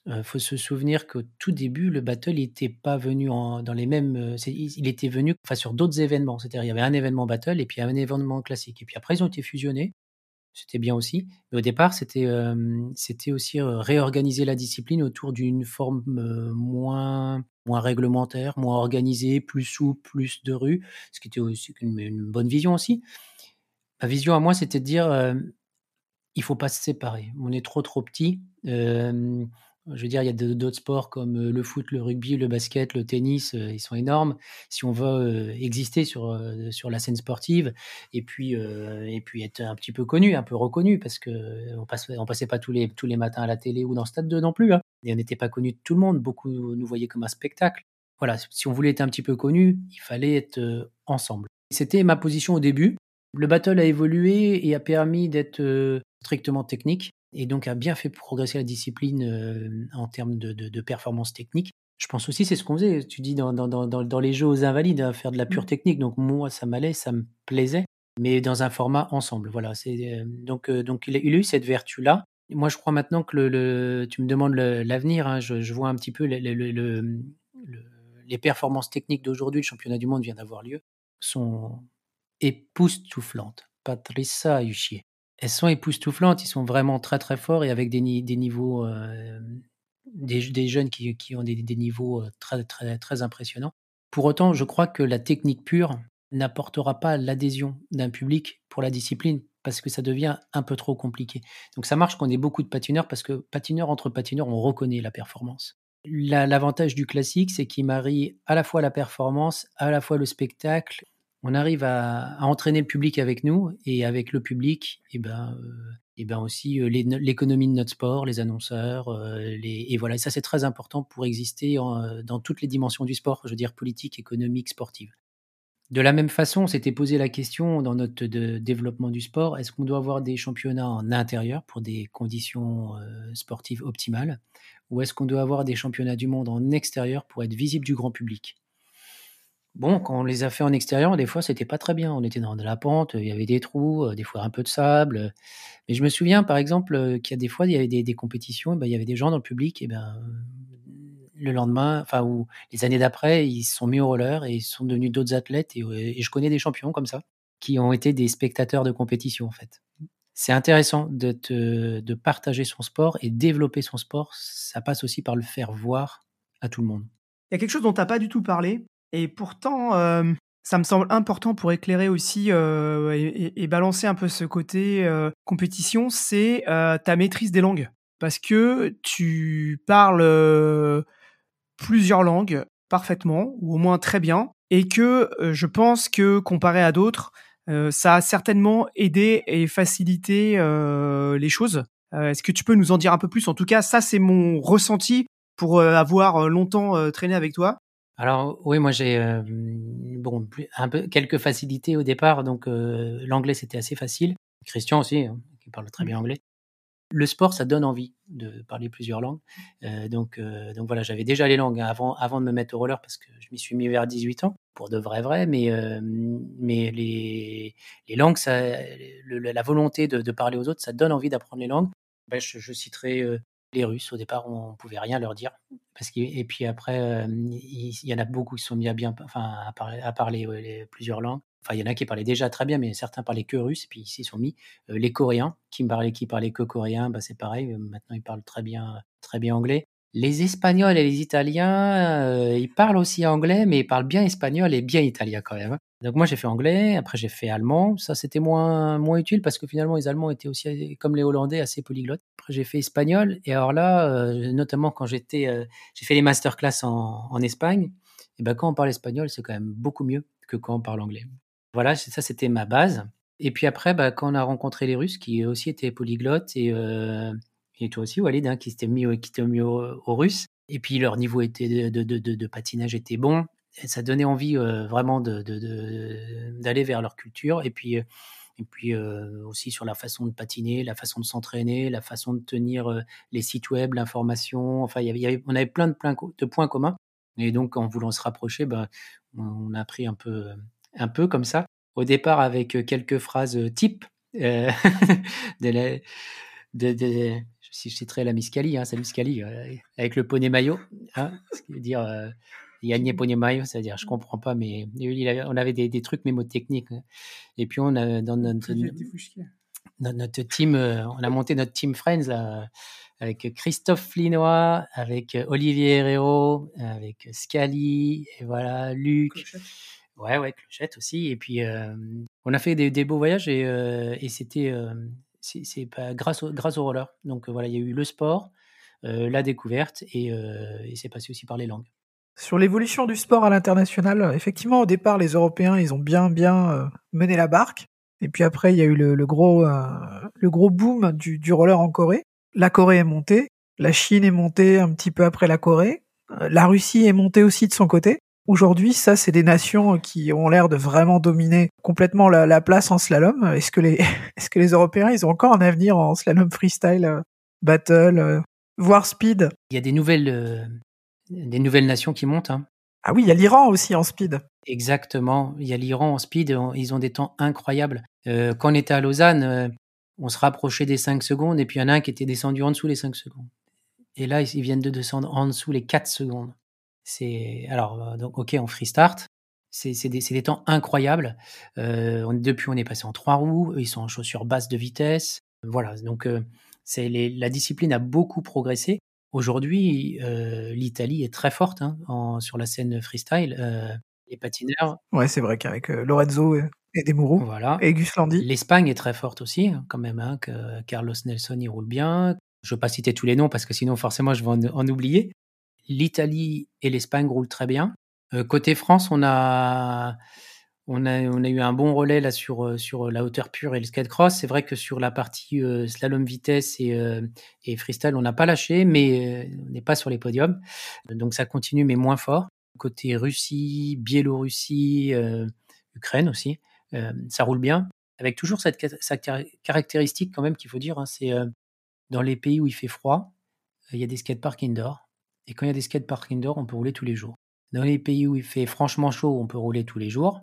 Il faut se souvenir qu'au tout début, le battle n'était pas venu dans les mêmes. il était venu enfin, sur d'autres événements. C'est-à-dire, il y avait un événement battle et puis un événement classique. Et puis après, ils ont été fusionnés. C'était bien aussi. Mais au départ, c'était c'était aussi réorganiser la discipline autour d'une forme moins, moins réglementaire, moins organisée, plus souple, plus de rue, ce qui était aussi une, bonne vision aussi. Ma vision à moi, c'était de dire il faut pas se séparer. On est trop trop petit Je veux dire, il y a d'autres sports comme le foot, le rugby, le basket, le tennis, ils sont énormes. Si on veut exister sur, sur la scène sportive et puis, et puis être un petit peu connu, un peu reconnu, parce qu'on ne on passait pas tous les, tous les matins à la télé ou dans Stade 2 non plus. Hein. Et on n'était pas connu de tout le monde. Beaucoup nous voyaient comme un spectacle. Voilà, si on voulait être un petit peu connu, il fallait être ensemble. C'était ma position au début. Le battle a évolué et a permis d'être strictement technique et donc a bien fait progresser la discipline euh, en termes de, de, performance technique. Je pense aussi, c'est ce qu'on faisait, tu dis, dans, dans, dans, dans, les jeux aux invalides, à faire de la pure mmh. technique. Donc moi, ça m'allait, ça me plaisait, mais dans un format ensemble. Voilà. C'est, euh, donc, euh, il a, eu cette vertu-là. Moi, je crois maintenant que le, tu me demandes l'avenir, hein, je, je, vois un petit peu le, le, les performances techniques d'aujourd'hui, le championnat du monde vient d'avoir lieu, sont époustouflantes. Patricia Huchier elles sont époustouflantes, ils sont vraiment très très forts et avec des, niveaux, euh, des, jeunes qui, qui ont des, des, niveaux euh, très, très, très impressionnants. Pour autant, je crois que la technique pure n'apportera pas l'adhésion d'un public pour la discipline parce que ça devient un peu trop compliqué. Donc ça marche qu'on ait beaucoup de patineurs parce que patineurs entre patineurs, on reconnaît la performance. L'avantage du classique, c'est qu'il marie à la fois la performance, à la fois le spectacle on arrive à, entraîner le public avec nous et avec le public, et eh ben, euh, et ben aussi euh, l'économie de notre sport, les annonceurs, euh, et voilà. ça c'est très important pour exister dans toutes les dimensions du sport, je veux dire politique, économique, sportive. De la même façon, on s'était posé la question dans notre développement du sport est-ce qu'on doit avoir des championnats en intérieur pour des conditions sportives optimales, ou est-ce qu'on doit avoir des championnats du monde en extérieur pour être visible du grand public? Bon, quand on les a fait en extérieur, des fois, c'était pas très bien. On était dans de la pente, il y avait des trous, euh, des fois un peu de sable. Mais je me souviens, par exemple, euh, qu'il y a des fois, il y avait des, compétitions, ben, il y avait des gens dans le public, et ben, le lendemain, enfin, ou les années d'après, ils se sont mis au roller et ils sont devenus d'autres athlètes. Et, je connais des champions comme ça, qui ont été des spectateurs de compétition, en fait. C'est intéressant de, de partager son sport et développer son sport. Ça passe aussi par le faire voir à tout le monde. Il y a quelque chose dont tu n'as pas du tout parlé, et pourtant, ça me semble important pour éclairer aussi et, balancer un peu ce côté compétition, c'est ta maîtrise des langues. Parce que tu parles plusieurs langues parfaitement, ou au moins très bien, et que je pense que comparé à d'autres, ça a certainement aidé et facilité les choses. Est-ce que tu peux nous en dire un peu plus? En tout cas, ça c'est mon ressenti pour avoir longtemps traîné avec toi. Alors oui, moi j'ai euh, bon un peu quelques facilités au départ, donc euh, l'anglais c'était assez facile. Christian aussi, hein, qui parle très bien anglais. Le sport, ça donne envie de parler plusieurs langues. Euh, donc, donc voilà, j'avais déjà les langues avant, avant de me mettre au roller parce que je m'y suis mis vers 18 ans, pour de vrai vrai, mais, mais les, les langues, ça, la volonté de, parler aux autres, ça donne envie d'apprendre les langues. Ben, je, je, citerai les Russes, au départ, on pouvait rien leur dire. Parce et puis après, il, y en a beaucoup qui sont mis à bien, enfin, à parler, plusieurs langues. Enfin, il y en a qui parlaient déjà très bien, mais certains parlaient que russe, puis ils s'y sont mis. les Coréens, qui parlaient, qui parlaient que coréen, bah, c'est pareil. maintenant, ils parlent très bien, très bien anglais. Les Espagnols et les Italiens, ils parlent aussi anglais, mais ils parlent bien espagnol et bien italien quand même. Hein. Donc moi j'ai fait anglais, après j'ai fait allemand. Ça c'était moins moins utile parce que finalement les Allemands étaient aussi comme les Hollandais assez polyglottes. Après j'ai fait espagnol et alors là, euh, notamment quand j'étais, euh, j'ai fait les masterclass en, en Espagne. Et ben quand on parle espagnol c'est quand même beaucoup mieux que quand on parle anglais. Voilà, ça c'était ma base. Et puis après, bah, quand on a rencontré les Russes qui aussi étaient polyglottes et euh, et toi aussi Walid hein, qui s'était mis, mis aux, Russes. Et puis leur niveau était de, de, de, patinage était bon ça donnait envie vraiment d'aller vers leur culture. Et puis, et puis aussi sur la façon de patiner, la façon de s'entraîner, la façon de tenir les sites web, l'information. Enfin, y avait, on avait plein de, plein de points communs. Et donc, en voulant se rapprocher, ben, on a pris un peu, un peu comme ça. Au départ, avec quelques phrases types euh, *laughs* de, si je citerai la Miscali, hein, salut Scali, avec le poney maillot, hein, ce qui veut dire Yannier Ponyemayo, c'est-à-dire, je comprends pas, mais on avait des, des trucs mémotechniques. Hein. Et puis, on a, dans notre, notre team, euh, on a monté notre team Friends là, avec Christophe Flinois, avec Olivier Herrero, avec Scali, et voilà, Luc. Clochette. Ouais, ouais, Clochette aussi. Et puis, euh, on a fait des, des beaux voyages et, euh, et c'était, c'est pas grâce au, grâce au roller. Donc voilà, il y a eu le sport, la découverte et, et c'est passé aussi par les langues. Sur l'évolution du sport à l'international, effectivement, au départ, les Européens, ils ont bien, bien mené la barque. Et puis après, il y a eu le, gros, le gros boom du, du roller en Corée. La Corée est montée, la Chine est montée un petit peu après la Corée, la Russie est montée aussi de son côté. Aujourd'hui, ça, c'est des nations qui ont l'air de vraiment dominer complètement la, place en slalom. Est-ce que les, *laughs* est-ce que les Européens, ils ont encore un avenir en slalom freestyle, euh, battle, euh, voire speed? Il y a des nouvelles, euh, des nouvelles nations qui montent. Hein. Ah oui, il y a l'Iran aussi en speed. Exactement. Il y a l'Iran en speed. Ils ont des temps incroyables. quand on était à Lausanne, on se rapprochait des 5 secondes et puis il y en a un qui était descendu en dessous les 5 secondes. Et là, ils viennent de descendre en dessous les 4 secondes. C'est alors donc ok en free start, c'est des, des, temps incroyables. Euh, on, depuis, on est passé en trois roues. Ils sont en chaussures basses de vitesse. Voilà. Donc, euh, c'est la discipline a beaucoup progressé. Aujourd'hui, euh, l'Italie est très forte hein, en, sur la scène freestyle. Euh, les patineurs. Ouais, c'est vrai qu'avec euh, Lorenzo et Demuro voilà. et Gus Landi. L'Espagne est très forte aussi, hein, quand même. Hein, que Carlos Nelson, il roule bien. Je ne veux pas citer tous les noms parce que sinon, forcément, je vais en oublier l'Italie et l'Espagne roulent très bien. Euh, côté France, on a, eu un bon relais là sur, euh, sur la hauteur pure et le skate cross. C'est vrai que sur la partie euh, slalom vitesse et, et freestyle, on n'a pas lâché, mais on n'est pas sur les podiums. Donc ça continue, mais moins fort. Côté Russie, Biélorussie, Ukraine aussi, ça roule bien. Avec toujours cette, caractéristique quand même qu'il faut dire, hein, c'est dans les pays où il fait froid, il y a des skateparks indoor. Et quand il y a des skateparks indoor, on peut rouler tous les jours. Dans les pays où il fait franchement chaud, on peut rouler tous les jours.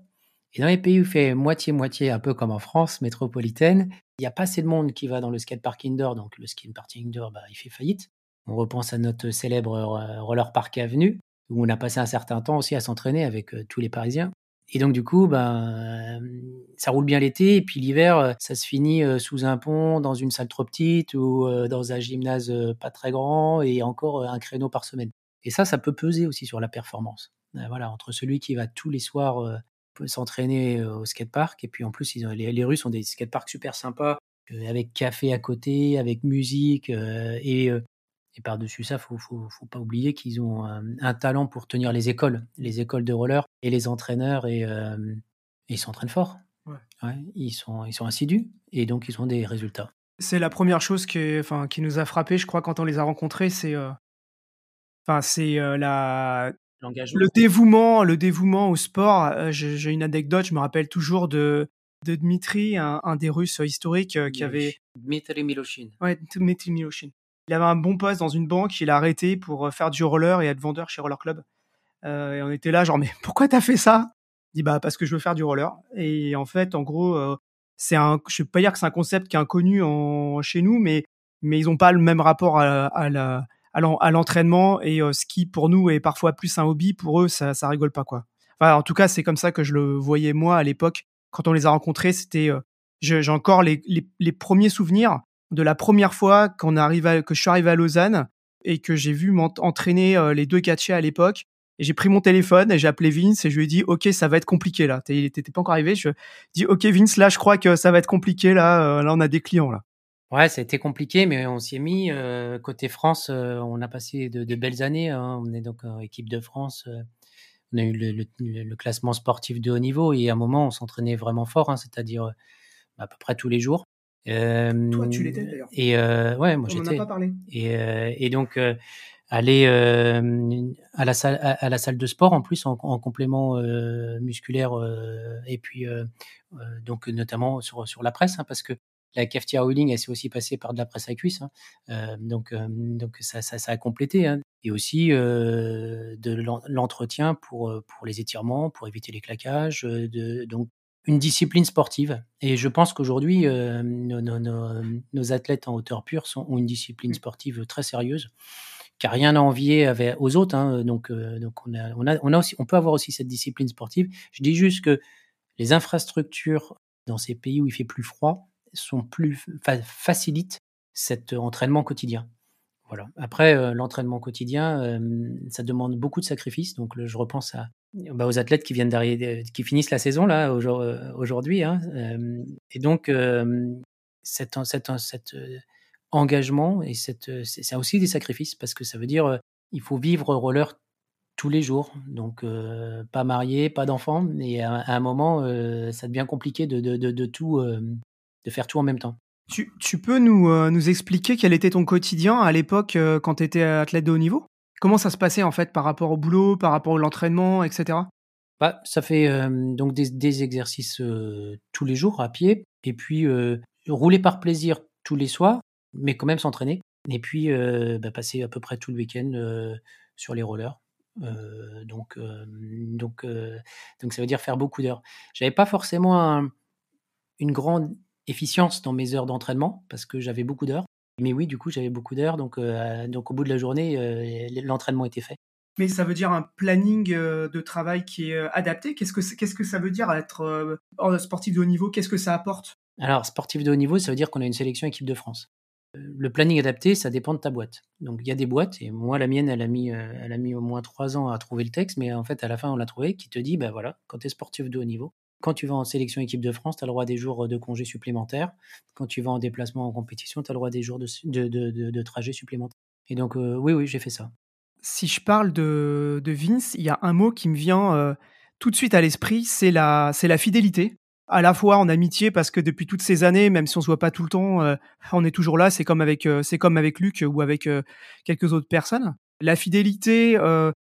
Et dans les pays où il fait moitié-moitié, un peu comme en France métropolitaine, il n'y a pas assez de monde qui va dans le skatepark indoor. Donc le skatepark indoor, bah, il fait faillite. On repense à notre célèbre euh, roller park avenue, où on a passé un certain temps aussi à s'entraîner avec euh, tous les Parisiens. Et donc du coup, ben, ça roule bien l'été, et puis l'hiver, euh, ça se finit sous un pont, dans une salle trop petite, ou dans un gymnase pas très grand, et encore un créneau par semaine. Et ça, ça peut peser aussi sur la performance. voilà, entre celui qui va tous les soirs s'entraîner au skatepark, et puis en plus, ils les, Russes ont des skateparks super sympas, avec café à côté, avec musique, et et par-dessus ça, faut, faut, faut pas oublier qu'ils ont un, talent pour tenir les écoles, les écoles de roller et les entraîneurs, et, ils s'entraînent fort. Ouais. ils, sont, ils sont assidus et donc ils ont des résultats. C'est la première chose qui, enfin, qui nous a frappé, je crois, quand on les a rencontrés, c'est enfin, c'est la, le dévouement, le dévouement au sport. J'ai une anecdote, je me rappelle toujours de, de Dmitri, un, des Russes historiques qui avait. Dmitri Miloshin. Ouais, Dmitri Miloshin. Il avait un bon poste dans une banque, il a arrêté pour euh, faire du roller et être vendeur chez Roller Club. Euh, et on était là, genre, *laughs* mais pourquoi t'as fait ça? Il dit, bah, parce que je veux faire du roller. Et en fait, en gros, euh, c'est un, je vais pas dire que c'est un concept qui est inconnu en, chez nous, mais, mais ils ont pas le même rapport à, la, à l'entraînement et ce qui pour nous est parfois plus un hobby, pour eux ça, ça rigole pas quoi. En tout cas, c'est comme ça que je le voyais moi à l'époque quand on les a rencontrés. C'était, j'ai encore les, les, premiers souvenirs de la première fois qu'on arrive que je suis arrivé à Lausanne et que j'ai vu m'entraîner euh, les deux catchés à l'époque. Et j'ai pris mon téléphone et j'ai appelé Vince et je lui ai dit ok ça va être compliqué là. T'étais pas encore arrivé. Je dis ok Vince là je crois que ça va être compliqué là. Euh, là on a des clients là. Ouais, ça a été compliqué, mais on s'y est mis. Euh, côté France, on a passé de, belles années. Hein. On est donc équipe de France. on a eu le, classement sportif de haut niveau et à un moment, on s'entraînait vraiment fort, hein, c'est-à-dire à peu près tous les jours. Toi, tu l'étais d'ailleurs. Et ouais, moi j'étais. On n'en a pas parlé. Et, et donc aller à la salle à, la salle de sport en plus en, complément musculaire et puis donc notamment sur sur la presse hein, parce que la cafetière wheeling elle s'est aussi passée par de la presse à cuisse hein, donc donc ça, ça, ça a complété hein. et aussi de l'entretien pour pour les étirements pour éviter les claquages de donc une discipline sportive. Et je pense qu'aujourd'hui, euh, nos, athlètes en hauteur pure sont, ont une discipline sportive très sérieuse, car rien à envier aux autres. Hein. donc, euh, donc on, a, on, a, on, a aussi, on peut avoir aussi cette discipline sportive. Je dis juste que les infrastructures dans ces pays où il fait plus froid sont plus facilitent cet entraînement quotidien. Voilà. Après, euh, l'entraînement quotidien, ça demande beaucoup de sacrifices. Donc, je repense bah, aux athlètes qui viennent d'arriver, qui finissent la saison là aujourd'hui. Hein, et donc cette engagement et cette, c'est aussi des sacrifices parce que ça veut dire il faut vivre roller tous les jours. Donc, pas marié, pas d'enfant. Et à, un moment, ça devient compliqué de faire tout en même temps. Tu, peux nous, nous expliquer quel était ton quotidien à l'époque quand tu étais athlète de haut niveau? Comment ça se passait en fait par rapport au boulot, par rapport à l'entraînement, etc. Bah, ça fait donc des, des exercices tous les jours à pied, et puis rouler par plaisir tous les soirs, mais quand même s'entraîner. Et puis bah, passer à peu près tout le week-end sur les rollers. donc, donc, donc ça veut dire faire beaucoup d'heures. J'avais pas forcément une grande efficience dans mes heures d'entraînement parce que j'avais beaucoup d'heures. Mais oui, du coup, j'avais beaucoup d'heures, donc, donc au bout de la journée, l'entraînement était fait. Mais ça veut dire un planning de travail qui est adapté? Qu'est-ce que qu'est-ce que ça veut dire être sportif de haut niveau? Qu'est-ce que ça apporte? Alors, sportif de haut niveau, ça veut dire qu'on a une sélection équipe de France. Le planning adapté, ça dépend de ta boîte. Donc il y a des boîtes, et moi la mienne, elle a mis, elle a mis au moins trois ans à trouver le texte, mais en fait à la fin on l'a trouvé, qui te dit, ben voilà, quand tu es sportif de haut niveau, quand tu vas en sélection équipe de France, tu as le droit des jours de congés supplémentaires. Quand tu vas en déplacement en compétition, tu as le droit des jours de, de, trajet supplémentaires. Et donc oui, oui, j'ai fait ça. Si je parle de, Vince, il y a un mot qui me vient tout de suite à l'esprit, c'est la, la fidélité à la fois en amitié parce que depuis toutes ces années, même si on se voit pas tout le temps, euh, on est toujours là. C'est comme avec euh, comme avec Luc ou avec euh, quelques autres personnes. La fidélité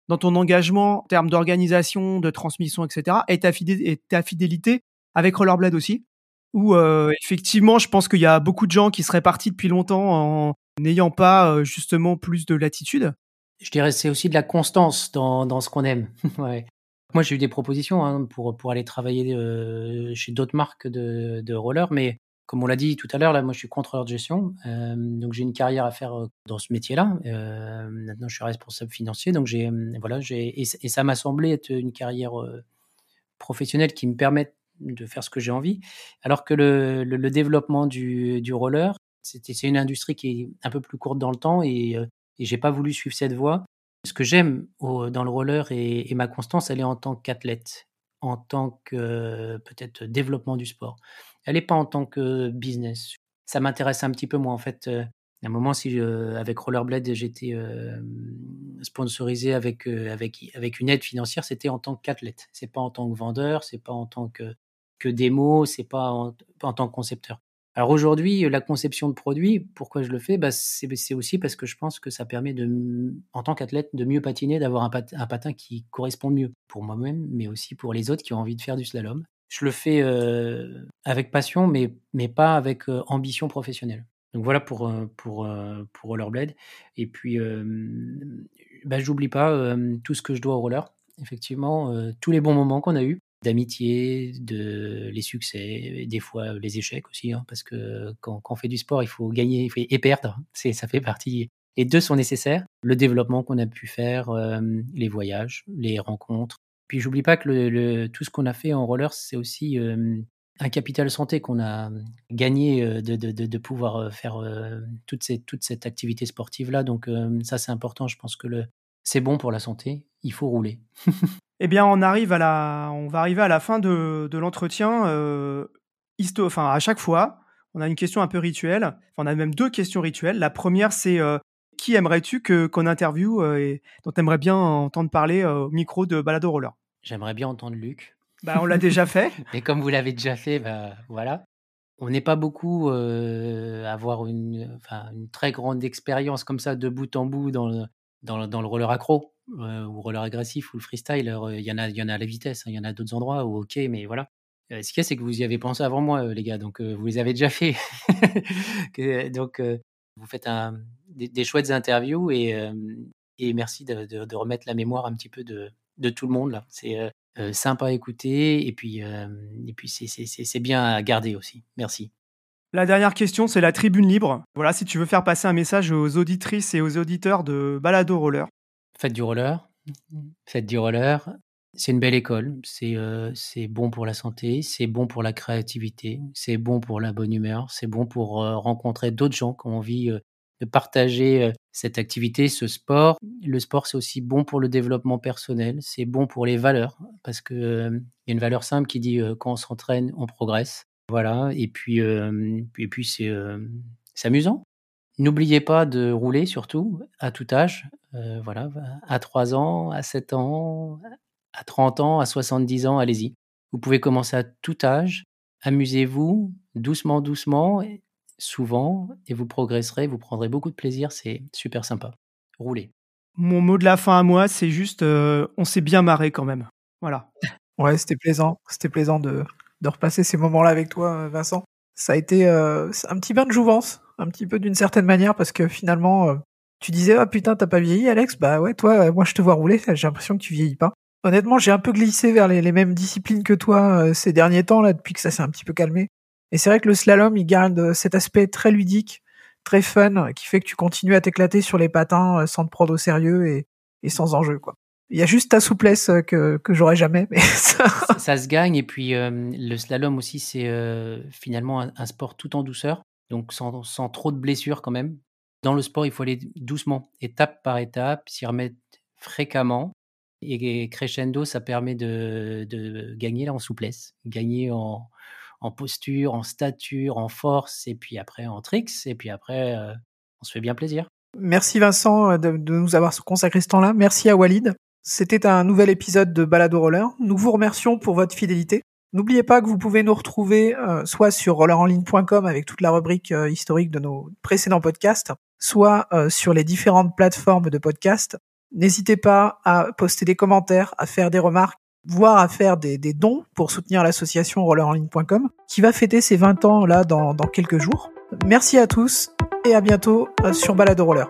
dans ton engagement en termes d'organisation, de transmission, etc. Et ta, fidélité, avec Rollerblade aussi? Où effectivement, je pense qu'il y a beaucoup de gens qui seraient partis depuis longtemps en n'ayant pas justement plus de latitude. Je dirais c'est aussi de la constance dans, ce qu'on aime. *laughs* Moi, j'ai eu des propositions hein, pour, aller travailler euh, chez d'autres marques de, de rollers, mais comme on l'a dit tout à l'heure, là, moi, je suis contrôleur de gestion, euh, donc j'ai une carrière à faire euh, dans ce métier-là. Euh, maintenant, je suis responsable financier, donc j'ai, voilà, j'ai, et, ça m'a semblé être une carrière professionnelle qui me permet de faire ce que j'ai envie, alors que le, développement du, roller, c'est une industrie qui est un peu plus courte dans le temps et, et j'ai pas voulu suivre cette voie. Ce que j'aime dans le roller et, ma constance, elle est en tant qu'athlète, en tant que peut-être développement du sport. Elle n'est pas en tant que business. Ça m'intéresse un petit peu moi en fait. Euh, à un moment, si avec Rollerblade j'étais sponsorisé avec, avec, avec une aide financière, c'était en tant qu'athlète. C'est pas en tant que vendeur, c'est pas en tant que, que démo, c'est pas pas en tant que concepteur. Alors aujourd'hui, la conception de produits, pourquoi je le fais? Bah, C'est aussi parce que je pense que ça permet, de, en tant qu'athlète, de mieux patiner, d'avoir un, patin qui correspond mieux pour moi-même, mais aussi pour les autres qui ont envie de faire du slalom. Je le fais avec passion, mais, mais pas avec ambition professionnelle. Donc voilà pour, pour, pour Rollerblade. Et puis, bah, j'oublie pas tout ce que je dois au roller. Effectivement, tous les bons moments qu'on a eus d'amitié, de les succès, des fois les échecs aussi, hein, parce que quand, on fait du sport, il faut gagner il faut, et perdre. *laughs* C'est, ça fait partie. Les deux sont nécessaires. Le développement qu'on a pu faire, les voyages, les rencontres. Puis j'oublie pas que le, tout ce qu'on a fait en roller, c'est aussi un capital santé qu'on a gagné de, pouvoir faire toute, cette, activité sportive là. Donc ça c'est important. Je pense que c'est bon pour la santé. Il faut rouler. Eh bien, on arrive à la, on va arriver à la fin de, l'entretien. Enfin, à chaque fois, on a une question un peu rituelle. Enfin, on a même deux questions rituelles. La première, c'est qui aimerais-tu qu'on interviewe et dont tu aimerais bien entendre parler au micro de Balado Roller? J'aimerais bien entendre Luc. Bah, on l'a déjà fait. *laughs* Mais comme vous l'avez déjà fait, bah, voilà. On n'est pas beaucoup à avoir une, très grande expérience comme ça de bout en bout dans le, dans, dans le roller accro. Euh, ou roller agressif ou le freestyle, il y en a, y en a à la vitesse, hein, il y en a d'autres endroits où ok, mais voilà. Euh, ce qu'il y a, c'est que vous y avez pensé avant moi, euh, les gars, donc vous les avez déjà fait. *laughs* donc vous faites un, des, chouettes interviews et, et merci de, de, remettre la mémoire un petit peu de, de tout le monde là. C'est sympa à écouter et puis, et puis c'est bien à garder aussi. Merci. La dernière question, c'est la tribune libre. Voilà, si tu veux faire passer un message aux auditrices et aux auditeurs de Balado Roller, Faites du roller. Faites du roller. C'est une belle école. C'est euh, bon pour la santé, c'est bon pour la créativité, c'est bon pour la bonne humeur, c'est bon pour euh, rencontrer d'autres gens qui ont envie euh, de partager cette activité, ce sport. Le sport, c'est aussi bon pour le développement personnel, c'est bon pour les valeurs, parce qu'il y a une valeur simple qui dit quand on s'entraîne, on progresse. Voilà, et puis, et puis c'est amusant. N'oubliez pas de rouler surtout à tout âge. Voilà, à 3 ans, à 7 ans, à 30 ans, à 70 ans, allez-y. Vous pouvez commencer à tout âge. Amusez-vous doucement, doucement, souvent, et vous progresserez, vous prendrez beaucoup de plaisir. C'est super sympa. Roulez. Mon mot de la fin à moi, c'est juste, euh, on s'est bien marré quand même. Voilà. *laughs* Ouais, c'était plaisant. C'était plaisant de, de repasser ces moments-là avec toi, Vincent. Ça a été euh, un petit bain de jouvence, un petit peu d'une certaine manière, parce que finalement, euh, tu disais, ah putain, t'as pas vieilli, Alex? Bah ouais, toi, moi je te vois rouler, j'ai l'impression que tu vieillis pas. Honnêtement, j'ai un peu glissé vers les, mêmes disciplines que toi ces derniers temps, là, depuis que ça s'est un petit peu calmé. Et c'est vrai que le slalom, il garde cet aspect très ludique, très fun, qui fait que tu continues à t'éclater sur les patins sans te prendre au sérieux et, sans enjeu, quoi. Il y a juste ta souplesse euh, que, j'aurais jamais. Mais *laughs* ça... se gagne. Et puis, euh, le slalom aussi, c'est euh, finalement un, sport tout en douceur. Donc, sans, trop de blessures quand même. Dans le sport, il faut aller doucement, étape par étape, s'y remettre fréquemment. Et, crescendo, ça permet de gagner en souplesse, gagner en, en, posture, en stature, en force, et puis après en tricks. Et puis après, on se fait bien plaisir. Merci Vincent de, de nous avoir consacré ce temps-là. Merci à Walid. C'était un nouvel épisode de Balado Roller. Nous vous remercions pour votre fidélité. N'oubliez pas que vous pouvez nous retrouver euh, soit sur rollerenligne.com avec toute la rubrique euh, historique de nos précédents podcasts, soit euh, sur les différentes plateformes de podcasts. N'hésitez pas à poster des commentaires, à faire des remarques, voire à faire des, dons pour soutenir l'association rollerenligne.com qui va fêter ses 20 ans là dans, quelques jours. Merci à tous et à bientôt sur Balado Roller.